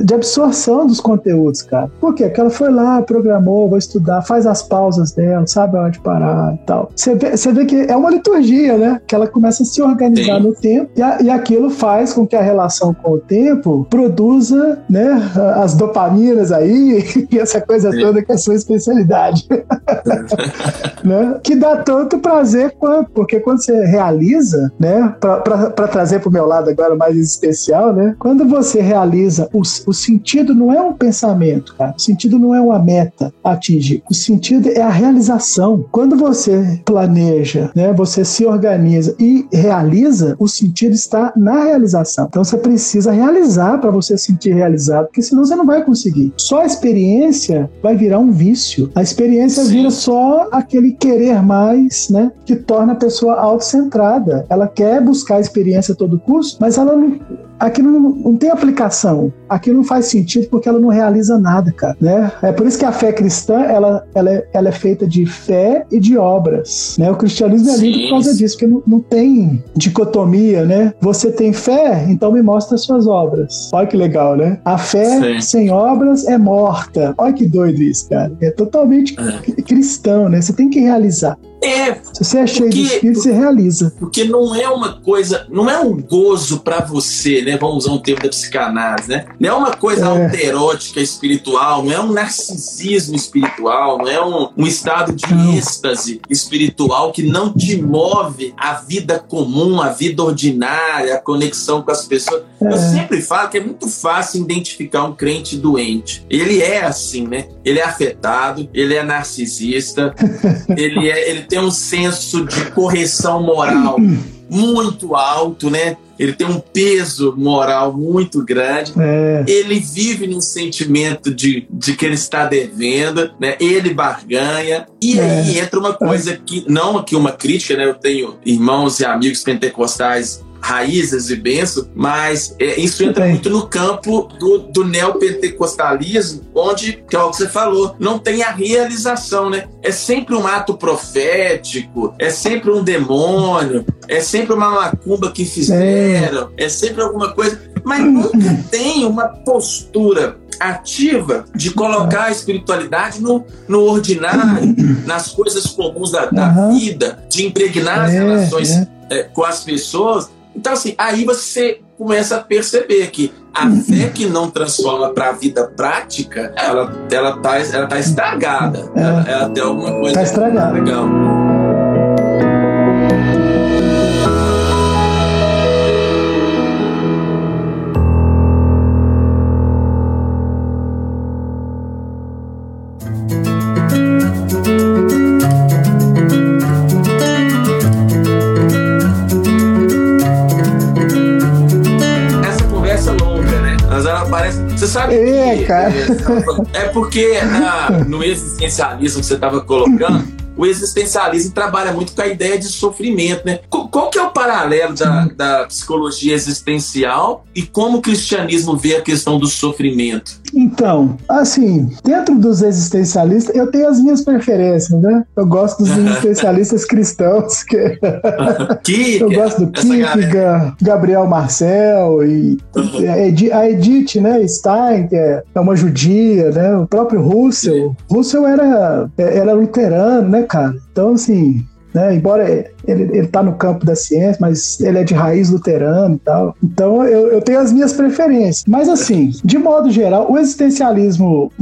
de absorção dos conteúdos, cara. Por quê? Porque ela foi lá, programou, vou estudar, faz as pausas dela, sabe onde parar e tal. Você vê, você vê que é uma liturgia, né? Que ela começa a se organizar Sim. no tempo e, a, e aquilo faz com que a relação com o tempo produza, né, as dopaminas aí e essa coisa Sim. toda que é a sua especialidade. né? Que dá tanto prazer quanto, porque quando você realiza, né, para trazer para o meu lado agora mais existencial, né, quando você realiza, o, o sentido não é um pensamento, cara, o sentido não é uma meta atingir, o sentido é a realização. Quando você planeja, né, você se organiza e realiza, o sentido está na realização. Então você precisa realizar para você se sentir realizado, porque senão você não vai conseguir. Só a experiência vai virar um vício. A experiência Sim. vira só aquele querer mais, né, que torna a pessoa autocentrada. Ela quer buscar a experiência a todo custo, mas ela não, aquilo não, não, tem aplicação, aquilo não faz sentido porque ela não realiza nada, cara, né? É por isso que a fé cristã, ela, ela, é, ela é feita de fé e de obras, né? O cristianismo é lindo por causa disso, porque não, não tem dicotomia, né? Você tem fé, então me mostra as suas obras. Olha que legal, né? A fé Sim. sem obras é morta. Olha que doido isso, cara. É totalmente é. cristão, né? Você tem que realizar. É. Se você é cheio porque, de espírito, você realiza. Porque não é uma coisa, não é um gozo para você, né? Vamos usar um termo da psicanálise, né? Não é uma coisa é. alterótica espiritual, não é um narcisismo espiritual, não é um, um estado de não. êxtase espiritual que não te move a vida comum, a vida ordinária, a conexão com as pessoas. É. Eu sempre falo que é muito fácil identificar um crente doente. Ele é assim, né? Ele é afetado, ele é narcisista, ele é ele tem um senso de correção moral muito alto, né? Ele tem um peso moral muito grande. É. Ele vive num sentimento de, de que ele está devendo, né? Ele barganha. E é. aí entra uma coisa que, não aqui uma crítica, né? Eu tenho irmãos e amigos pentecostais raízes e benção, mas é, isso entra muito no campo do, do neopentecostalismo, onde, que é o que você falou, não tem a realização, né? É sempre um ato profético, é sempre um demônio, é sempre uma macumba que fizeram, é, é sempre alguma coisa, mas nunca tem uma postura ativa de colocar a espiritualidade no, no ordinário, nas coisas comuns da, da Aham. vida, de impregnar as É, relações é. é, com as pessoas. Então, assim, aí você começa a perceber que a fé que não transforma para a vida prática, ela, ela, tá, ela tá estragada. É. Ela, ela tem alguma coisa Tá estragada. legal. Cara. É porque na- no existencialismo que você estava colocando, o existencialismo trabalha muito com a ideia de sofrimento, né? Qu- Qual que é o paralelo da, da psicologia existencial e como o cristianismo vê a questão do sofrimento? Então, assim, dentro dos existencialistas, eu tenho as minhas preferências, né? Eu gosto dos existencialistas cristãos, que eu gosto do. Kierkegaard, Gabriel Marcel e a Edi- a Edith né, Stein, que é é uma judia, né? O próprio Russell. Russell era, era luterano, né, cara? Então, assim, né, embora ele, ele tá no campo da ciência, mas ele é de raiz luterano e tal. Então eu, eu tenho as minhas preferências. Mas assim, de modo geral, o existencialismo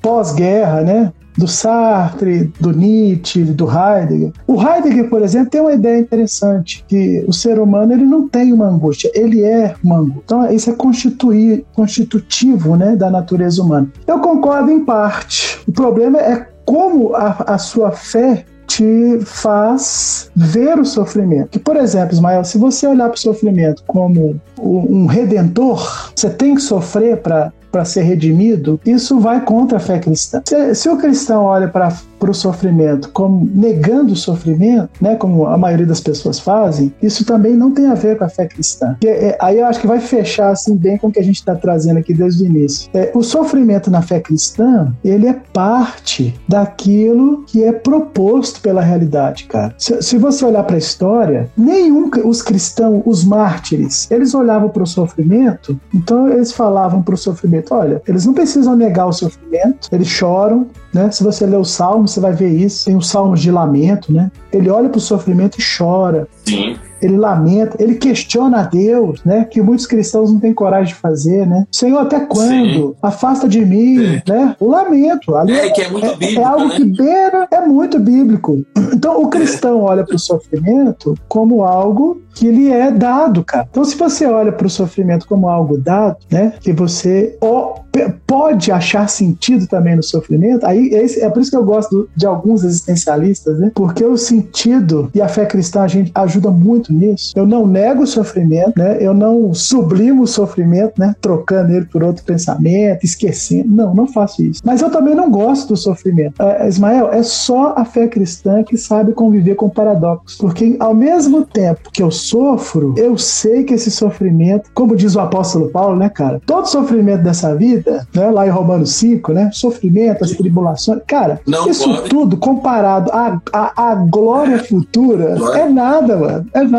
pós-guerra, né? Do Sartre, do Nietzsche, do Heidegger. O Heidegger, por exemplo, tem uma ideia interessante, que o ser humano ele não tem uma angústia, ele é uma angústia. Então isso é constituir, constitutivo né, da natureza humana. Eu concordo em parte. O problema é como a, a sua fé te faz ver o sofrimento. Que, por exemplo, Ismael, se você olhar para o sofrimento como um redentor, você tem que sofrer para para ser redimido, isso vai contra a fé cristã. Se, se o cristão olha para o sofrimento como negando o sofrimento, né, como a maioria das pessoas fazem, isso também não tem a ver com a fé cristã. É, aí eu acho que vai fechar assim bem com o que a gente está trazendo aqui desde o início. É, o sofrimento na fé cristã, ele é parte daquilo que é proposto pela realidade, cara. Se, se você olhar para a história, nenhum os cristãos, os mártires, eles olhavam para o sofrimento, então eles falavam para o sofrimento, olha, eles não precisam negar o sofrimento, eles choram, né? Se você ler o Salmo, você vai ver isso. Tem os salmos de lamento, né? Ele olha para o sofrimento e chora. Sim. Ele lamenta, ele questiona a Deus, né? Que muitos cristãos não têm coragem de fazer, né? Senhor, até quando? Sim. Afasta de mim, É. né? O lamento. Ali É, que é muito bíblico, é algo né? que beira, é muito bíblico. Então, o cristão olha para o sofrimento como algo que lhe é dado, cara. Então, se você olha para o sofrimento como algo dado, né? Que você pode achar sentido também no sofrimento, aí é é por isso que eu gosto de alguns existencialistas, né? Porque o sentido e a fé cristã a gente ajuda muito nisso. Eu não nego o sofrimento, né? Eu não sublimo o sofrimento, né? Trocando ele por outro pensamento, esquecendo. Não, não faço isso. Mas eu também não gosto do sofrimento. É, Ismael, é só a fé cristã que sabe conviver com paradoxos. Porque ao mesmo tempo que eu sofro, eu sei que esse sofrimento, como diz o apóstolo Paulo, né, cara? Todo sofrimento dessa vida, né, lá em Romanos 5, né? Sofrimento, as tribulações. Cara, Não isso pode. tudo comparado à, à, à glória futura Glória. é nada, mano. É nada.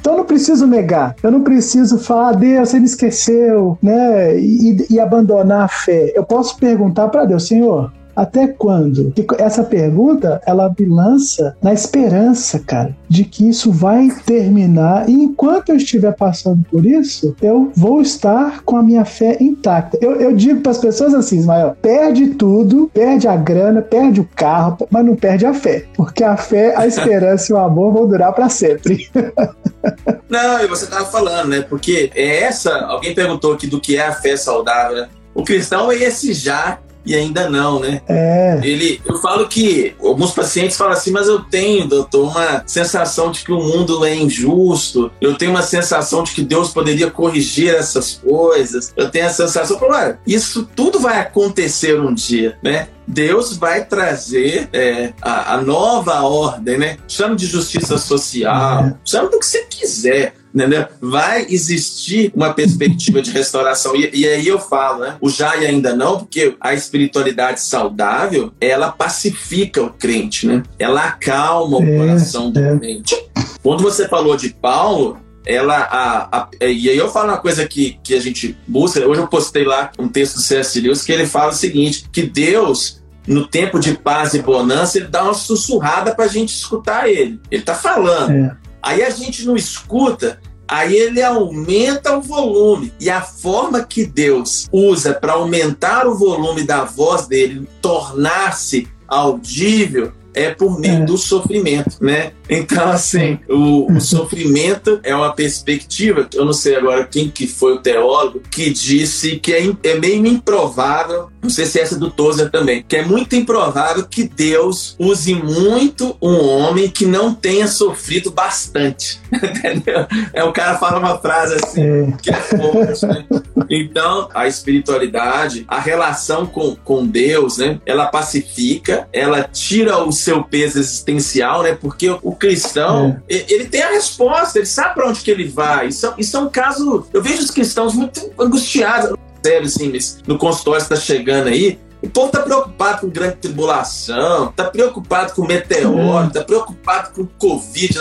Então eu não preciso negar, eu não preciso falar, Deus, você me esqueceu, né? E, e abandonar a fé. Eu posso perguntar para Deus, Senhor, até quando? E essa pergunta, ela me lança na esperança, cara, de que isso vai terminar. E enquanto eu estiver passando por isso, eu vou estar com a minha fé intacta. Eu, eu digo para as pessoas assim, Ismael, perde tudo, perde a grana, perde o carro, mas não perde a fé. Porque a fé, a esperança e o amor vão durar para sempre. Não, e você estava falando, né? Porque é essa. Alguém perguntou aqui do que é a fé saudável, né? O cristão é esse já e ainda não, né? É. Ele, eu falo que alguns pacientes falam assim, mas eu tenho, doutor, uma sensação de que o mundo é injusto. Eu tenho uma sensação de que Deus poderia corrigir essas coisas. Eu tenho a sensação, eu falo, olha, isso tudo vai acontecer um dia, né? Deus vai trazer é, a, a nova ordem, né? Chama de justiça social, chama do que você quiser. Entendeu? Vai existir uma perspectiva de restauração. E, e aí eu falo, né? O já e ainda não, porque a espiritualidade saudável, ela pacifica o crente, né? Ela acalma o É, coração do é. crente. Quando você falou de Paulo, ela a, a, e aí eu falo uma coisa que, que a gente busca. Hoje eu postei lá um texto do C.S. Lewis que ele fala o seguinte: que Deus no tempo de paz e bonança, ele dá uma sussurrada para a gente escutar ele. Ele está falando. É. Aí a gente não escuta, aí ele aumenta o volume. E a forma que Deus usa para aumentar o volume da voz dele, tornar-se audível, é por meio é. do sofrimento, né? Então, assim, o, o, sofrimento é uma perspectiva, eu não sei agora quem que foi o teólogo, que disse que é, é meio improvável, não sei se é essa do Tozer também, que é muito improvável que Deus use muito um homem que não tenha sofrido bastante, entendeu? É o cara fala uma frase assim, é. que é forte, né? Então, a espiritualidade, a relação com, com Deus, né? Ela pacifica, ela tira os seu peso existencial, né? Porque o cristão, é. ele tem a resposta, ele sabe para onde que ele vai. Isso, é, isso é um caso. Eu vejo os cristãos muito angustiados. Sério, assim, no consultório está chegando aí, o povo está preocupado com grande tribulação, está preocupado com meteoro, está preocupado com Covid,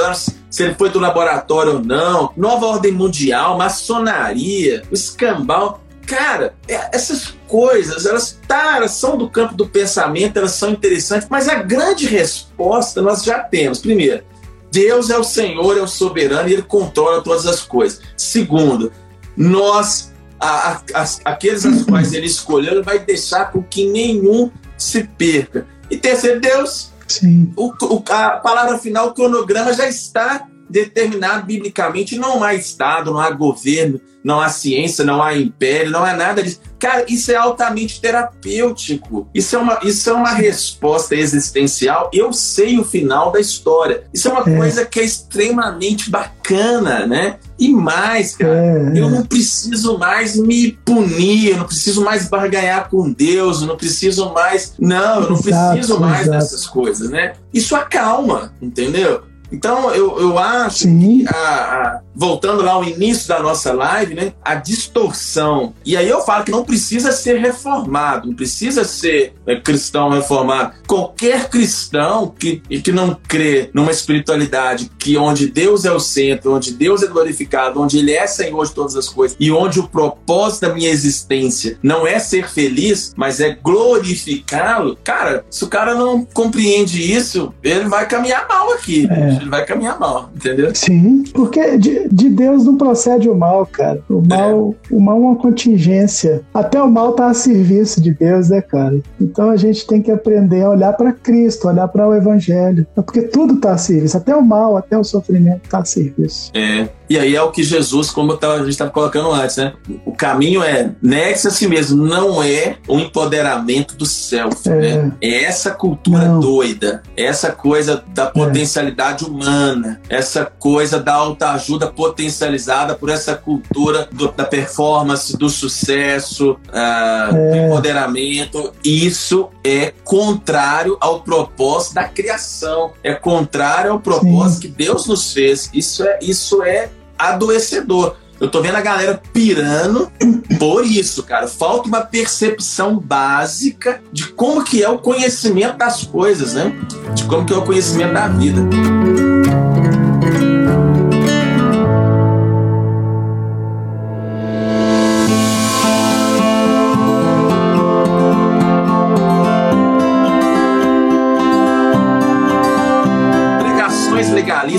se ele foi do laboratório ou não, nova ordem mundial, maçonaria, o escambau. Cara, é, essas coisas, elas, tá, elas são do campo do pensamento, elas são interessantes, mas a grande resposta nós já temos. Primeiro, Deus é o Senhor, é o soberano e ele controla todas as coisas. Segundo, nós, a, a, aqueles as quais ele escolheu, ele vai deixar com que nenhum se perca. E terceiro, Deus, Sim. O, o, a palavra final, o cronograma já está determinado biblicamente, não há Estado, não há governo, não há ciência, não há império, não há nada disso. Cara, isso é altamente terapêutico. Isso é uma, isso é uma resposta existencial. Eu sei o final da história. Isso é uma é. coisa que é extremamente bacana, né? E mais, cara, é, eu não preciso mais me punir, eu não preciso mais barganhar com Deus, eu não preciso mais. Não, eu não exato, preciso mais exato. dessas coisas, né? Isso acalma, entendeu? Então, eu, eu acho Sim. que, a, a, voltando lá ao início da nossa live, né, a distorção. E aí eu falo que não precisa ser reformado, não precisa ser é, cristão reformado. Qualquer cristão que, que não crê numa espiritualidade que onde Deus é o centro, onde Deus é glorificado, onde Ele é Senhor de todas as coisas e onde o propósito da minha existência não é ser feliz, mas é glorificá-lo, cara, se o cara não compreende isso, ele vai caminhar mal aqui. É ele vai caminhar mal, entendeu? Sim, porque de, de Deus não procede o mal, cara. O mal, é. o mal é uma contingência. Até o mal tá a serviço de Deus, né, cara? Então a gente tem que aprender a olhar para Cristo, olhar para o Evangelho. Porque tudo tá a serviço, até o mal, até o sofrimento tá a serviço. É. E aí é o que Jesus, como a gente estava colocando antes, né? O caminho é negue-se a si mesmo, não é o empoderamento do self, é. né? É essa cultura não. doida, essa coisa da é. potencialidade é. humana, essa coisa da autoajuda potencializada por essa cultura do, da performance, do sucesso, uh, é. do empoderamento. Isso é contrário ao propósito da criação, é contrário ao propósito Sim. que Deus nos fez. Isso é, isso é adoecedor. Eu tô vendo a galera pirando por isso, cara. Falta uma percepção básica de como que é o conhecimento das coisas, né? De como que é o conhecimento da vida.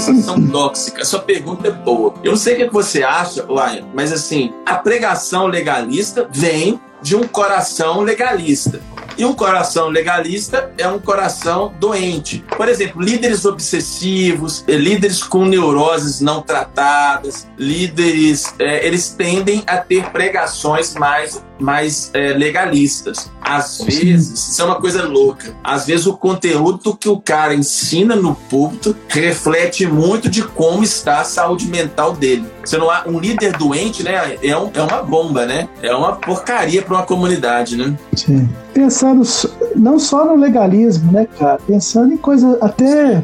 São tóxicas. Sua pergunta é boa. Eu não sei o que você acha, Lion, mas assim, a pregação legalista vem de um coração legalista. E um coração legalista é um coração doente. Por exemplo, líderes obsessivos, eh, líderes com neuroses não tratadas, líderes, é, eles tendem a ter pregações mais, mais é, legalistas. Às vezes, isso é uma coisa louca. Às vezes, o conteúdo que o cara ensina no púlpito reflete muito de como está a saúde mental dele. Você não há um líder doente, né? É, um, é uma bomba, né? É uma porcaria para uma comunidade, né? Sim. Pensando não só no legalismo, né, cara? Pensando em coisas até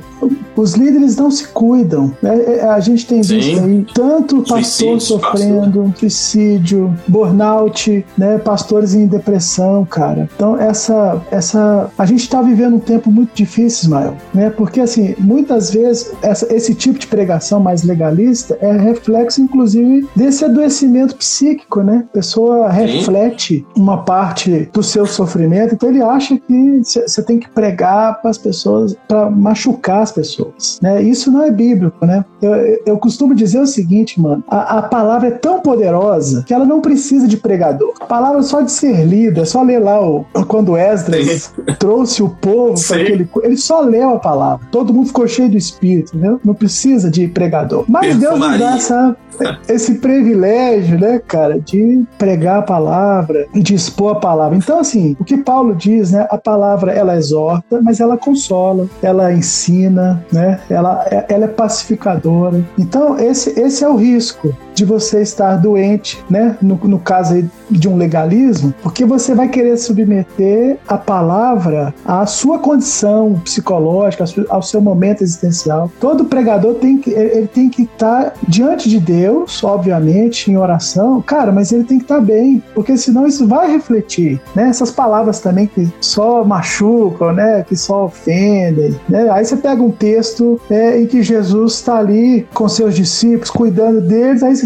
os líderes não se cuidam. É, é, a gente tem Sim. visto aí tanto pastor sofrendo pastor. suicídio, burnout, né, pastores em depressão, cara. Então essa essa a gente está vivendo um tempo muito difícil, Ismael, né? Porque assim, muitas vezes essa, esse tipo de pregação mais legalista é reflexo inclusive desse adoecimento psíquico, né? A pessoa reflete Sim. uma parte do seu sofrimento, então ele acha que você tem que pregar para as pessoas, para machucar as pessoas, né? Isso não é bíblico, né? Eu, eu costumo dizer o seguinte, mano, a, a palavra é tão poderosa que ela não precisa de pregador. A palavra só de ser lida, é só ler lá o, quando Esdras trouxe o povo para aquele, ele só leu a palavra. Todo mundo ficou cheio do espírito, né? Não precisa de pregador. Mas Deus nos dá essa esse privilégio, né, cara, de pregar a palavra e de expor a palavra. Então, assim, o que Paulo diz, né, a palavra ela exorta, mas ela consola, ela ensina, né, ela, ela é pacificadora. Então, esse, esse é o risco de você estar doente, né? No, no caso de um legalismo, porque você vai querer submeter a palavra à sua condição psicológica, ao seu momento existencial. Todo pregador tem que ele tem que estar diante de Deus, obviamente, em oração, cara, mas ele tem que estar bem, porque senão isso vai refletir, né? Essas palavras também que só machucam, né? Que só ofendem, né? Aí você pega um texto é, em que Jesus está ali com seus discípulos, cuidando deles, aí você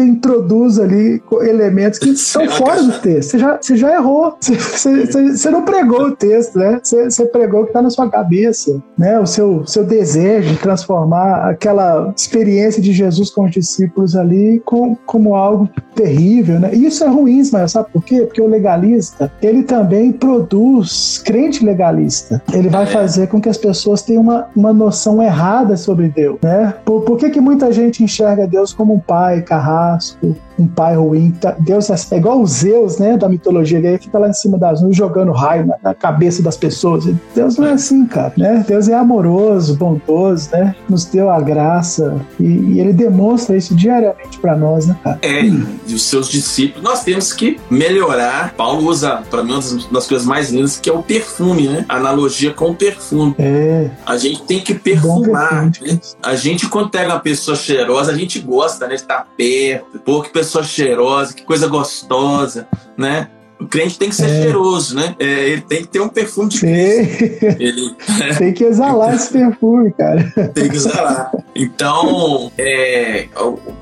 introduz ali elementos que estão fora do texto. Você já, você já errou. Você não pregou o texto, né? Você pregou o que está na sua cabeça, né? O seu, seu desejo de transformar aquela experiência de Jesus com os discípulos ali com, como algo terrível, né? E isso é ruim, mas sabe por quê? Porque o legalista, ele também produz crente legalista. Ele vai é. fazer com que as pessoas tenham uma, uma noção errada sobre Deus, né? Por, por que, que muita gente enxerga Deus como um pai carrasco, um pai ruim. Tá, Deus é, igual os Zeus, né, da mitologia grega, fica lá em cima das nuvens jogando raio na, na, cabeça das pessoas. Deus não é assim, cara, né? Deus é amoroso, bondoso, né? Nos deu a graça e, e ele demonstra isso diariamente para nós, né, cara? É, e os seus discípulos, nós temos que melhorar. Paulo usa, para mim, uma das, das, coisas mais lindas que é o perfume, né? A analogia com o perfume. É. A gente tem que perfumar. Né? A gente, quando pega uma pessoa cheirosa, a gente gosta, né, de estar perto, porque pessoa cheirosa, que coisa gostosa, né? O crente tem que ser é. cheiroso, né? É, ele tem que ter um perfume de Cristo. Ele... tem que exalar esse perfume, cara. Tem que exalar. Então, é,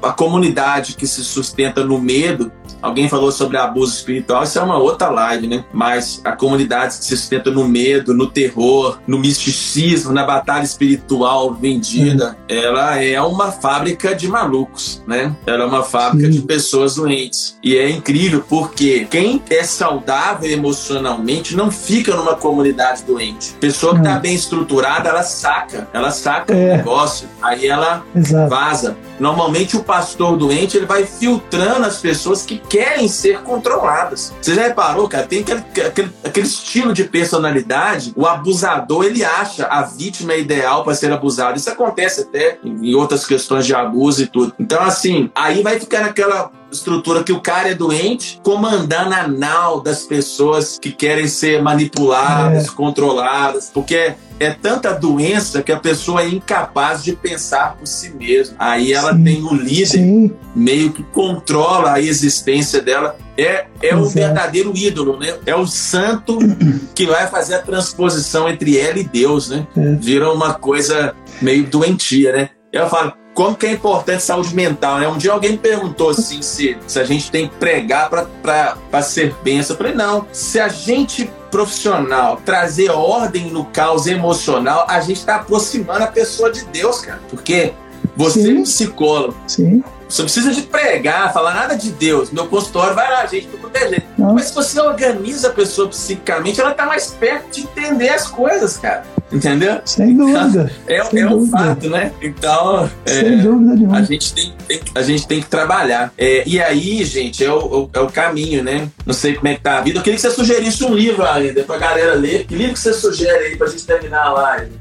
a comunidade que se sustenta no medo, alguém falou sobre abuso espiritual, isso é uma outra live, né? Mas a comunidade que se sustenta no medo, no terror, no misticismo, na batalha espiritual vendida, ela é uma fábrica de malucos, né? Ela é uma fábrica Sim. de pessoas doentes. E é incrível porque quem é saudável emocionalmente não fica numa comunidade doente. Pessoa que está bem estruturada, ela saca, ela saca é. o negócio. Aí aí ela Exato. vaza. Normalmente o pastor doente ele vai filtrando as pessoas que querem ser controladas. Você já reparou, cara? Tem aquele, aquele, aquele estilo de personalidade, o abusador ele acha a vítima ideal para ser abusado. Isso acontece até em outras questões de abuso e tudo. Então, assim, aí vai ficar naquela estrutura que o cara é doente, comandando a nau das pessoas que querem ser manipuladas, é. controladas, porque é tanta doença que a pessoa é incapaz de pensar por si mesma. Aí ela sim, tem um líder sim. meio que controla a existência dela. É, é o verdadeiro ídolo, né? É o santo que vai fazer a transposição entre ela e Deus, né? É. Vira uma coisa meio doentia, né? Eu falo, como que é importante saúde mental, né? Um dia alguém me perguntou assim se, se a gente tem que pregar para ser bênção. Eu falei, não. Se a gente profissional trazer ordem no caos emocional, a gente está aproximando a pessoa de Deus, cara. Porque você Sim. é um psicólogo. Sim. Você precisa de pregar, falar nada de Deus. Meu consultório vai lá, gente, tudo é jeito. Mas se você organiza a pessoa psicicamente, ela tá mais perto de entender as coisas, cara. Entendeu? Sem dúvida. É, Sem é dúvida. um fato, né? Então, Sem é, dúvida nenhuma. a gente tem, tem, a gente tem que trabalhar. É, e aí, gente, é o, é o caminho, né? Não sei como é que tá a vida. Eu queria que você sugerisse um livro ainda pra galera ler. Que livro que você sugere aí pra gente terminar a live?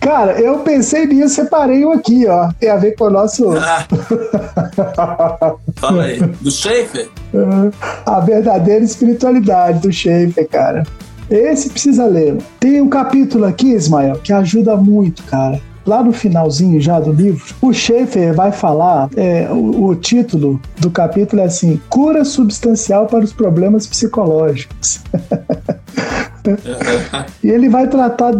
Cara, eu pensei nisso, separei um aqui, ó. Tem a ver com o nosso. Ah. Fala aí. Do Schaefer? A verdadeira espiritualidade do Schaefer, cara. Esse precisa ler. Tem um capítulo aqui, Ismael, que ajuda muito, cara. lá no finalzinho já do livro, o Schaefer vai falar, é, o, o título do capítulo é assim: Cura substancial para os problemas psicológicos. e ele vai tratar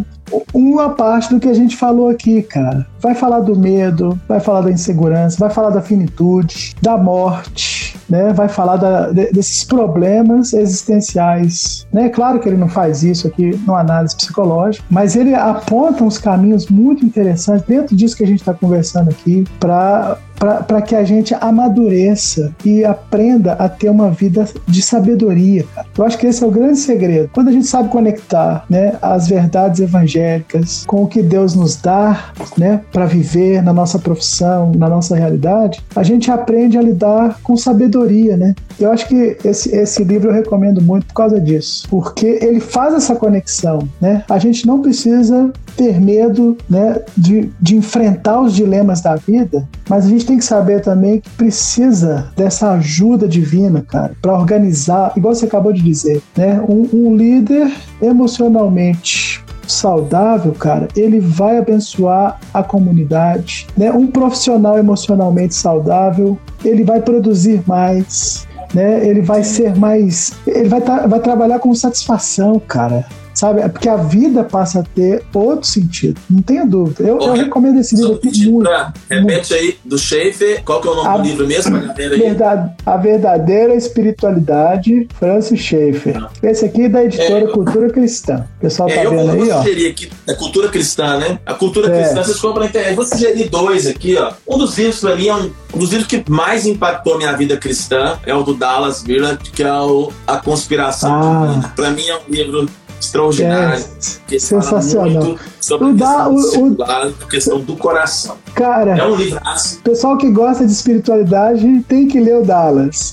uma parte do que a gente falou aqui, cara. Vai falar do medo, vai falar da insegurança, vai falar da finitude, da morte, né? Vai falar da, desses problemas existenciais, né? Claro que ele não faz isso aqui no análise psicológica, mas ele aponta uns caminhos muito interessantes dentro disso que a gente está conversando aqui para para que a gente amadureça e aprenda a ter uma vida de sabedoria. Eu acho que esse é o grande segredo. Quando a gente sabe conectar né, as verdades evangélicas com o que Deus nos dá né, para viver na nossa profissão, na nossa realidade, a gente aprende a lidar com sabedoria. Né? Eu acho que esse, esse livro eu recomendo muito por causa disso, porque ele faz essa conexão. Né? A gente não precisa ter medo né, de, de enfrentar os dilemas da vida, mas a gente tem que saber também que precisa dessa ajuda divina, cara, para organizar, igual você acabou de dizer, né? Um, um líder emocionalmente saudável, cara, ele vai abençoar a comunidade, né? Um profissional emocionalmente saudável, ele vai produzir mais, né? Ele vai ser mais, ele vai, vai trabalhar com satisfação, cara sabe? É porque a vida passa a ter outro sentido, não tenha dúvida. Eu, eu recomendo esse livro aqui muito, pra, Repete muito. aí, do Schaefer, qual que é o nome a, do livro mesmo? Verdade, a Verdadeira Espiritualidade, Francis Schaefer. Ah. Esse aqui é da editora é, Cultura Cristã. O pessoal é, tá eu vendo vou, aí, ó. Aqui, a Cultura Cristã, né? A Cultura é. Cristã, vocês compram na internet. Vou sugerir dois aqui, ó. Um dos livros, pra mim, é um, um dos livros que mais impactou minha vida cristã, é o do Dallas Willard, que é o A Conspiração ah. Pra mim é um livro extraordinário. É, sensacional. sobre o a questão, o, a questão do coração. Cara, é um livraço. Pessoal que gosta de espiritualidade tem que ler o Dallas.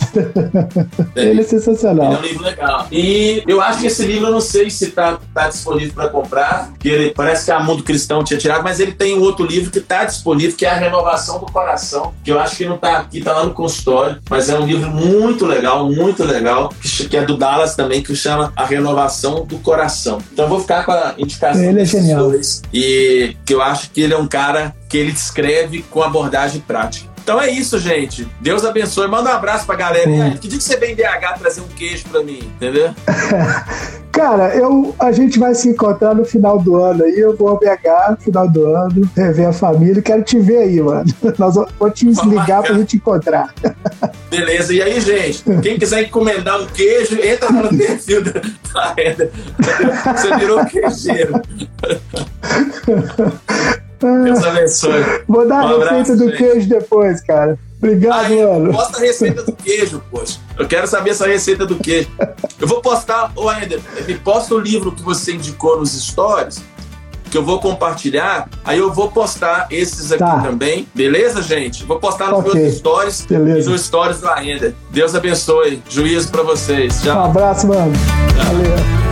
É, Ele é sensacional. é um livro legal. E eu acho que esse livro, eu não sei se está tá disponível para comprar, que ele parece que a Mundo Cristão tinha tirado, mas ele tem um outro livro que está disponível, que é a Renovação do Coração, que eu acho que não está aqui, está lá no consultório, mas é um livro muito legal, muito legal, que, que é do Dallas também, que chama A Renovação do Coração coração. Então eu vou ficar com a indicação ele é genial. Dois, e que eu acho que ele é um cara que ele descreve com abordagem prática. Então é isso, gente. Deus abençoe. Manda um abraço pra galera. Sim. Que dia que você vem em BH trazer um queijo pra mim, entendeu? Cara, eu, a gente vai se encontrar no final do ano aí. Eu vou ao BH no final do ano, rever a família. Quero te ver aí, mano. Nós vamos te ligar pra gente encontrar. Beleza. E aí, gente, quem quiser encomendar um queijo, entra no perfil da Renda. Você virou queijeiro. Deus abençoe. Vou dar um a receita do gente. queijo depois, cara. Obrigado, Aí, mano. Posta a receita do queijo, poxa. Eu quero saber essa receita do queijo. Eu vou postar, ô Ender, me posta o livro que você indicou nos stories, que eu vou compartilhar. Aí eu vou postar esses aqui tá. também. Beleza, gente? Vou postar nos okay. meus stories Beleza. e nos stories do Ender. Deus abençoe. Juízo para vocês. Tchau. Um abraço, mano. Tchau. Valeu.